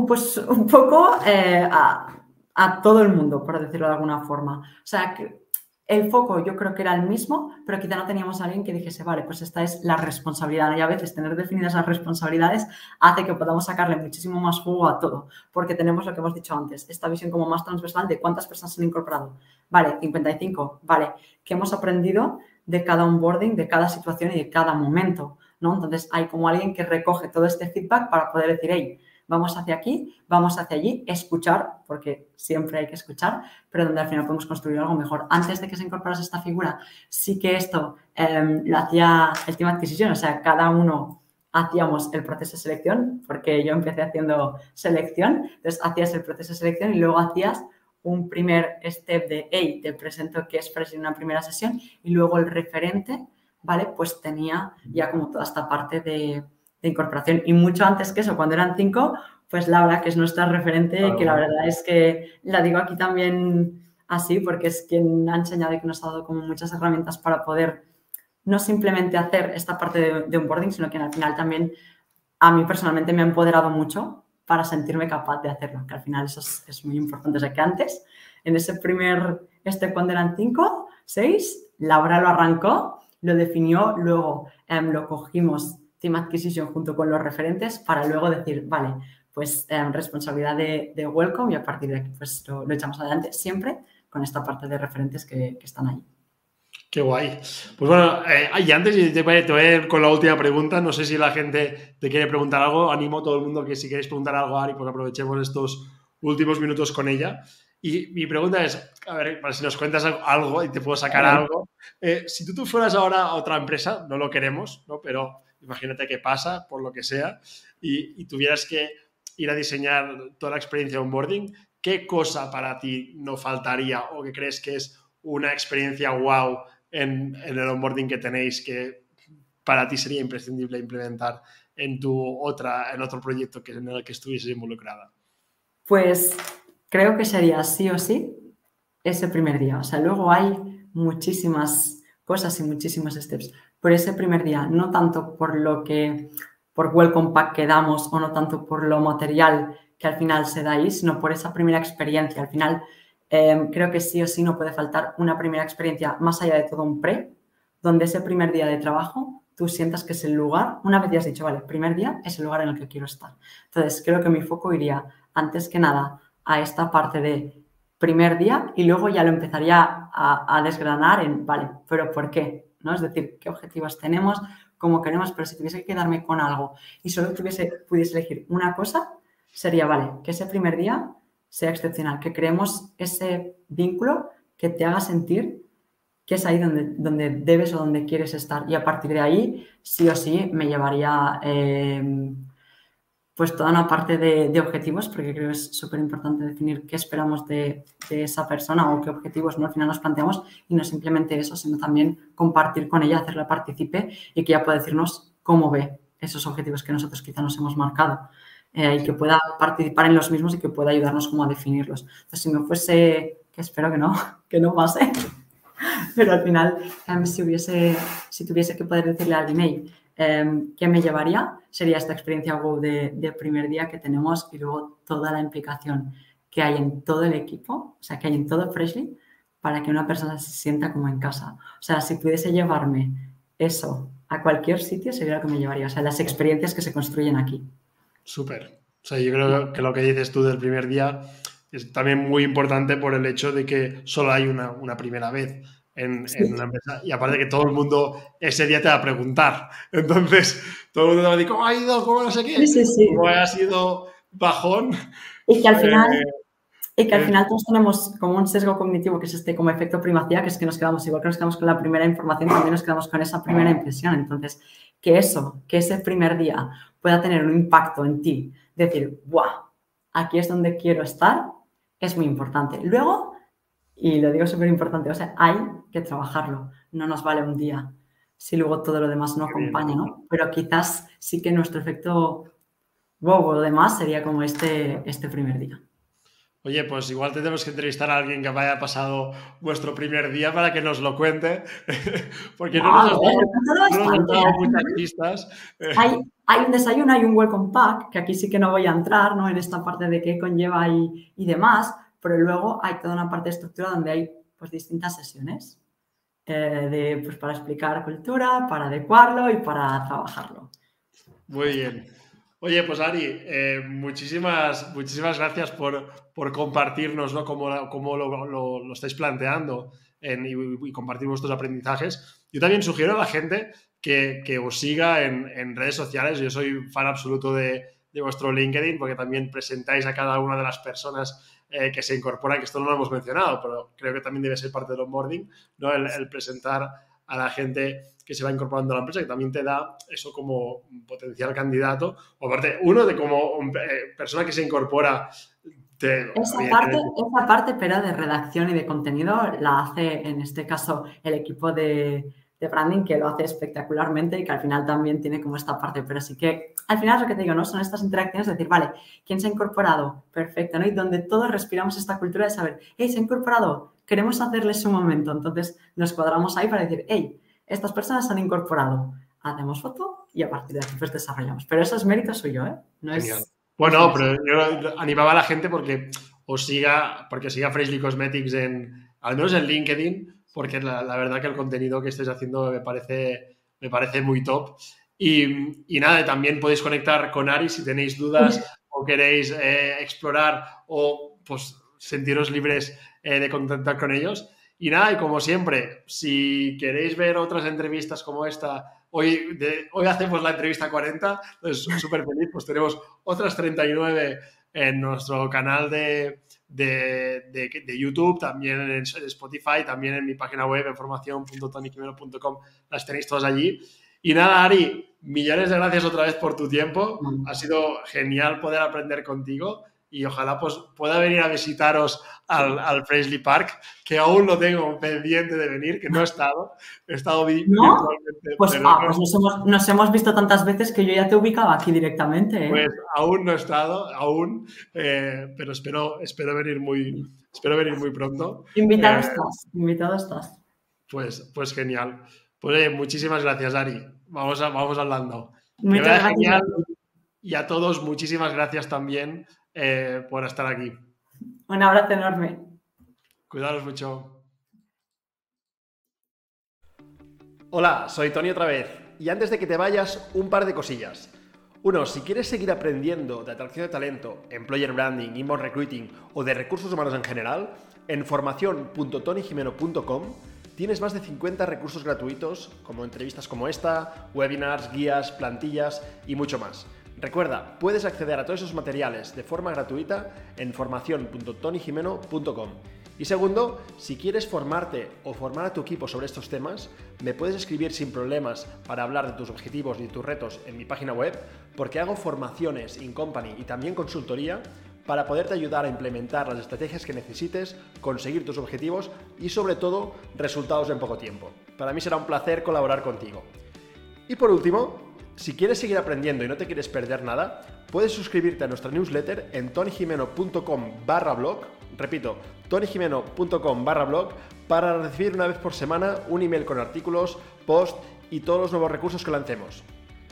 Pues un poco eh, a, a, todo el mundo, por decirlo de alguna forma. O sea, que el foco yo creo que era el mismo, pero quizá no teníamos a alguien que dijese, vale, pues esta es la responsabilidad. Y a veces tener definidas las responsabilidades hace que podamos sacarle muchísimo más jugo a todo, porque tenemos lo que hemos dicho antes, esta visión como más transversal de cuántas personas se han incorporado. Vale, 55, vale, ¿qué hemos aprendido de cada onboarding, de cada situación y de cada momento, ¿no? Entonces hay como alguien que recoge todo este feedback para poder decir, hey, vamos hacia aquí, vamos hacia allí, escuchar, porque siempre hay que escuchar, pero donde al final podemos construir algo mejor. Antes de que se incorporase esta figura, sí que esto em, lo hacía el Team Adquisition, o sea, cada uno hacíamos el proceso de selección, porque yo empecé haciendo selección, entonces hacías el proceso de selección y luego hacías un primer step de, hey, te presento qué es Fresh en una primera sesión y luego el referente, ¿vale? Pues tenía ya como toda esta parte de, incorporación. Y mucho antes que eso, cuando eran cinco, pues Laura, que es nuestra referente, que la verdad es que la digo aquí también así, porque es quien ha enseñado y que nos ha dado como muchas herramientas para poder no simplemente hacer esta parte de, de onboarding, sino que al final también a mí personalmente me ha empoderado mucho para sentirme capaz de hacerlo, que al final eso es, muy importante. O sea, que antes, en ese primer, este cuando eran cinco, seis, Laura lo arrancó, lo definió, luego em, lo cogimos Team Acquisition junto con los referentes para luego decir, vale, pues em, responsabilidad de, Welcome y a partir de aquí pues lo, echamos adelante siempre con esta parte de referentes que, que están ahí. Qué guay. Pues bueno, eh, y antes te voy, a ir con la última pregunta. No sé si la gente te quiere preguntar algo. Animo a todo el mundo que si queréis preguntar algo a Ari, pues aprovechemos estos últimos minutos con ella. Y mi pregunta es, a ver, para si nos cuentas algo y te puedo sacar algo. Eh, si tú, tú fueras ahora a otra empresa, no lo queremos, ¿no? Pero imagínate qué pasa, por lo que sea, y, y tuvieras que ir a diseñar toda la experiencia de onboarding, ¿qué cosa para ti no faltaría o que crees que es una experiencia wow en, el onboarding que tenéis que para ti sería imprescindible implementar en tu otra, en otro proyecto que, en el que estuvieses involucrada? Pues creo que sería sí o sí ese primer día. O sea, luego hay muchísimas cosas y muchísimos steps. Por ese primer día, no tanto por lo que, por welcome pack que damos o no tanto por lo material que al final se da ahí, sino por esa primera experiencia. Al final, Em, creo que sí o sí no puede faltar una primera experiencia más allá de todo un pre, donde ese primer día de trabajo tú sientas que es el lugar, una vez ya has dicho, vale, primer día es el lugar en el que quiero estar. Entonces, creo que mi foco iría antes que nada a esta parte de primer día y luego ya lo empezaría a, desgranar en, vale, pero ¿por qué? ¿No? Es decir, ¿qué objetivos tenemos? ¿Cómo queremos? Pero si tuviese que quedarme con algo y solo tuviese, pudiese elegir una cosa, sería, vale, que ese primer día sea excepcional, que creemos ese vínculo que te haga sentir que es ahí donde, donde debes o donde quieres estar. Y a partir de ahí, sí o sí, me llevaría em, pues toda una parte de, objetivos, porque creo que es súper importante definir qué esperamos de, esa persona o qué objetivos ¿no? al final nos planteamos y no simplemente eso, sino también compartir con ella, hacerla participe y que ella pueda decirnos cómo ve esos objetivos que nosotros quizá nos hemos marcado. Eh, y que pueda participar en los mismos y que pueda ayudarnos como a definirlos. Entonces, si me fuese, que espero que no, que no pase, pero al final, em, si, hubiese, si tuviese que poder decirle a alguien, em, ¿qué me llevaría? Sería esta experiencia Go de, de, primer día que tenemos y luego toda la implicación que hay en todo el equipo, o sea, que hay en todo Freshly, para que una persona se sienta como en casa. O sea, si pudiese llevarme eso a cualquier sitio, sería lo que me llevaría. O sea, las experiencias que se construyen aquí. Súper. O sea, yo creo que lo que dices tú del primer día es también muy importante por el hecho de que solo hay una, primera vez en, una empresa. Y aparte que todo el mundo ese día te va a preguntar. Entonces, todo el mundo te va a decir, ¿cómo ha ido? ¿Cómo no sé qué? Sí, sí, ¿Cómo ha sido bajón? Y que al final... Eh, y que al eh, final todos tenemos como un sesgo cognitivo que es este como efecto primacía, que es que nos quedamos, igual que nos quedamos con la primera información, también nos quedamos con esa primera impresión. Entonces, que eso, que ese primer día pueda tener un impacto en ti, decir, ¡buah! Aquí es donde quiero estar, es muy importante. Luego, y lo digo súper importante, o sea, hay que trabajarlo, no nos vale un día si luego todo lo demás no acompaña, ¿no? Pero quizás sí que nuestro efecto wow, lo demás sería como este, este primer día. Oye, pues igual tenemos que entrevistar a alguien que haya pasado vuestro primer día para que nos lo cuente, porque no, nos, han dado muchas pistas. Hay, hay, un desayuno, hay un welcome pack, que aquí sí que no voy a entrar ¿no? en esta parte de qué conlleva y, y demás, pero luego hay toda una parte de estructura donde hay pues, distintas sesiones eh, de, pues, para explicar cultura, para adecuarlo y para trabajarlo. Muy bien. Oye, pues Ari, eh, muchísimas, muchísimas gracias por, por compartirnos ¿no? cómo, lo, lo, estáis planteando y, compartir vuestros aprendizajes. Yo también sugiero a la gente que, que os siga en, en, redes sociales. Yo soy fan absoluto de, de, vuestro LinkedIn porque también presentáis a cada una de las personas eh, que se incorporan, que esto no lo hemos mencionado, pero creo que también debe ser parte del onboarding, ¿no? el presentar a la gente que se va incorporando a la empresa, que también te da eso como potencial candidato. O aparte, uno de como eh, persona que se incorpora. esa, parte, esa parte, pero de redacción y de contenido, la hace en este caso el equipo de, de, branding, que lo hace espectacularmente y que al final también tiene como esta parte. Pero sí que al final es lo que te digo, ¿no? Son estas interacciones de decir, vale, ¿quién se ha incorporado? Perfecto, ¿no? Y donde todos respiramos esta cultura de saber, hey, se ha incorporado, queremos hacerles un momento. Entonces nos cuadramos ahí para decir, hey, estas personas se han incorporado, hacemos foto y a partir de aquí pues desarrollamos. Pero eso es mérito suyo, ¿eh? No es, bueno, pero yo animaba a la gente porque os siga, porque siga Freshly Cosmetics en, al menos en LinkedIn, porque la, verdad que el contenido que estáis haciendo me parece, me parece muy top. Y, y nada, también podéis conectar con Ari si tenéis dudas o queréis eh, explorar o pues sentiros libres eh, de contactar con ellos. Y nada, y como siempre, si queréis ver otras entrevistas como esta, hoy, hoy hacemos la entrevista 40, entonces súper feliz, pues tenemos otras 39 en nuestro canal de, de, YouTube, también en Spotify, también en mi página web, información.toniquimeno.com, las tenéis todas allí. Y nada, Ari, millones de gracias otra vez por tu tiempo. Mm. Ha sido genial poder aprender contigo y ojalá pues, pueda venir a visitaros al, al Presley Park, que aún lo tengo pendiente de venir, que no he estado. He estado ¿No? Pues, ah, pues nos, hemos, nos, hemos, visto tantas veces que yo ya te ubicaba aquí directamente. ¿eh? Pues aún no he estado, aún, eh, pero espero, espero, venir muy, espero venir muy pronto. Invitado eh, estás, invitado estás. Pues, pues genial. Pues muchísimas gracias, Ari. Vamos, a, vamos hablando. Muchas gracias. Y a todos, muchísimas gracias también eh, por estar aquí. Un abrazo enorme. Cuidaros mucho. Hola, soy Tony otra vez. Y antes de que te vayas, un par de cosillas. Uno, si quieres seguir aprendiendo de atracción de talento, employer branding, inbound recruiting o de recursos humanos en general, en formación.tonyjimeno.com tienes más de 50 recursos gratuitos, como entrevistas como esta, webinars, guías, plantillas y mucho más. Recuerda, puedes acceder a todos esos materiales de forma gratuita en formación.tonyjimeno.com. Y segundo, si quieres formarte o formar a tu equipo sobre estos temas, me puedes escribir sin problemas para hablar de tus objetivos y tus retos en mi página web, porque hago formaciones in company y también consultoría para poderte ayudar a implementar las estrategias que necesites, conseguir tus objetivos y sobre todo resultados en poco tiempo. Para mí será un placer colaborar contigo. Y por último, si quieres seguir aprendiendo y no te quieres perder nada, puedes suscribirte a nuestra newsletter en tonyjimeno.com barra blog, repito, tonyjimeno.com barra blog, para recibir una vez por semana un email con artículos, post y todos los nuevos recursos que lancemos.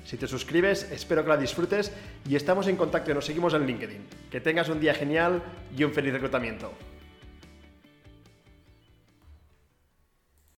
Si te suscribes, espero que la disfrutes y estamos en contacto y nos seguimos en LinkedIn. Que tengas un día genial y un feliz reclutamiento.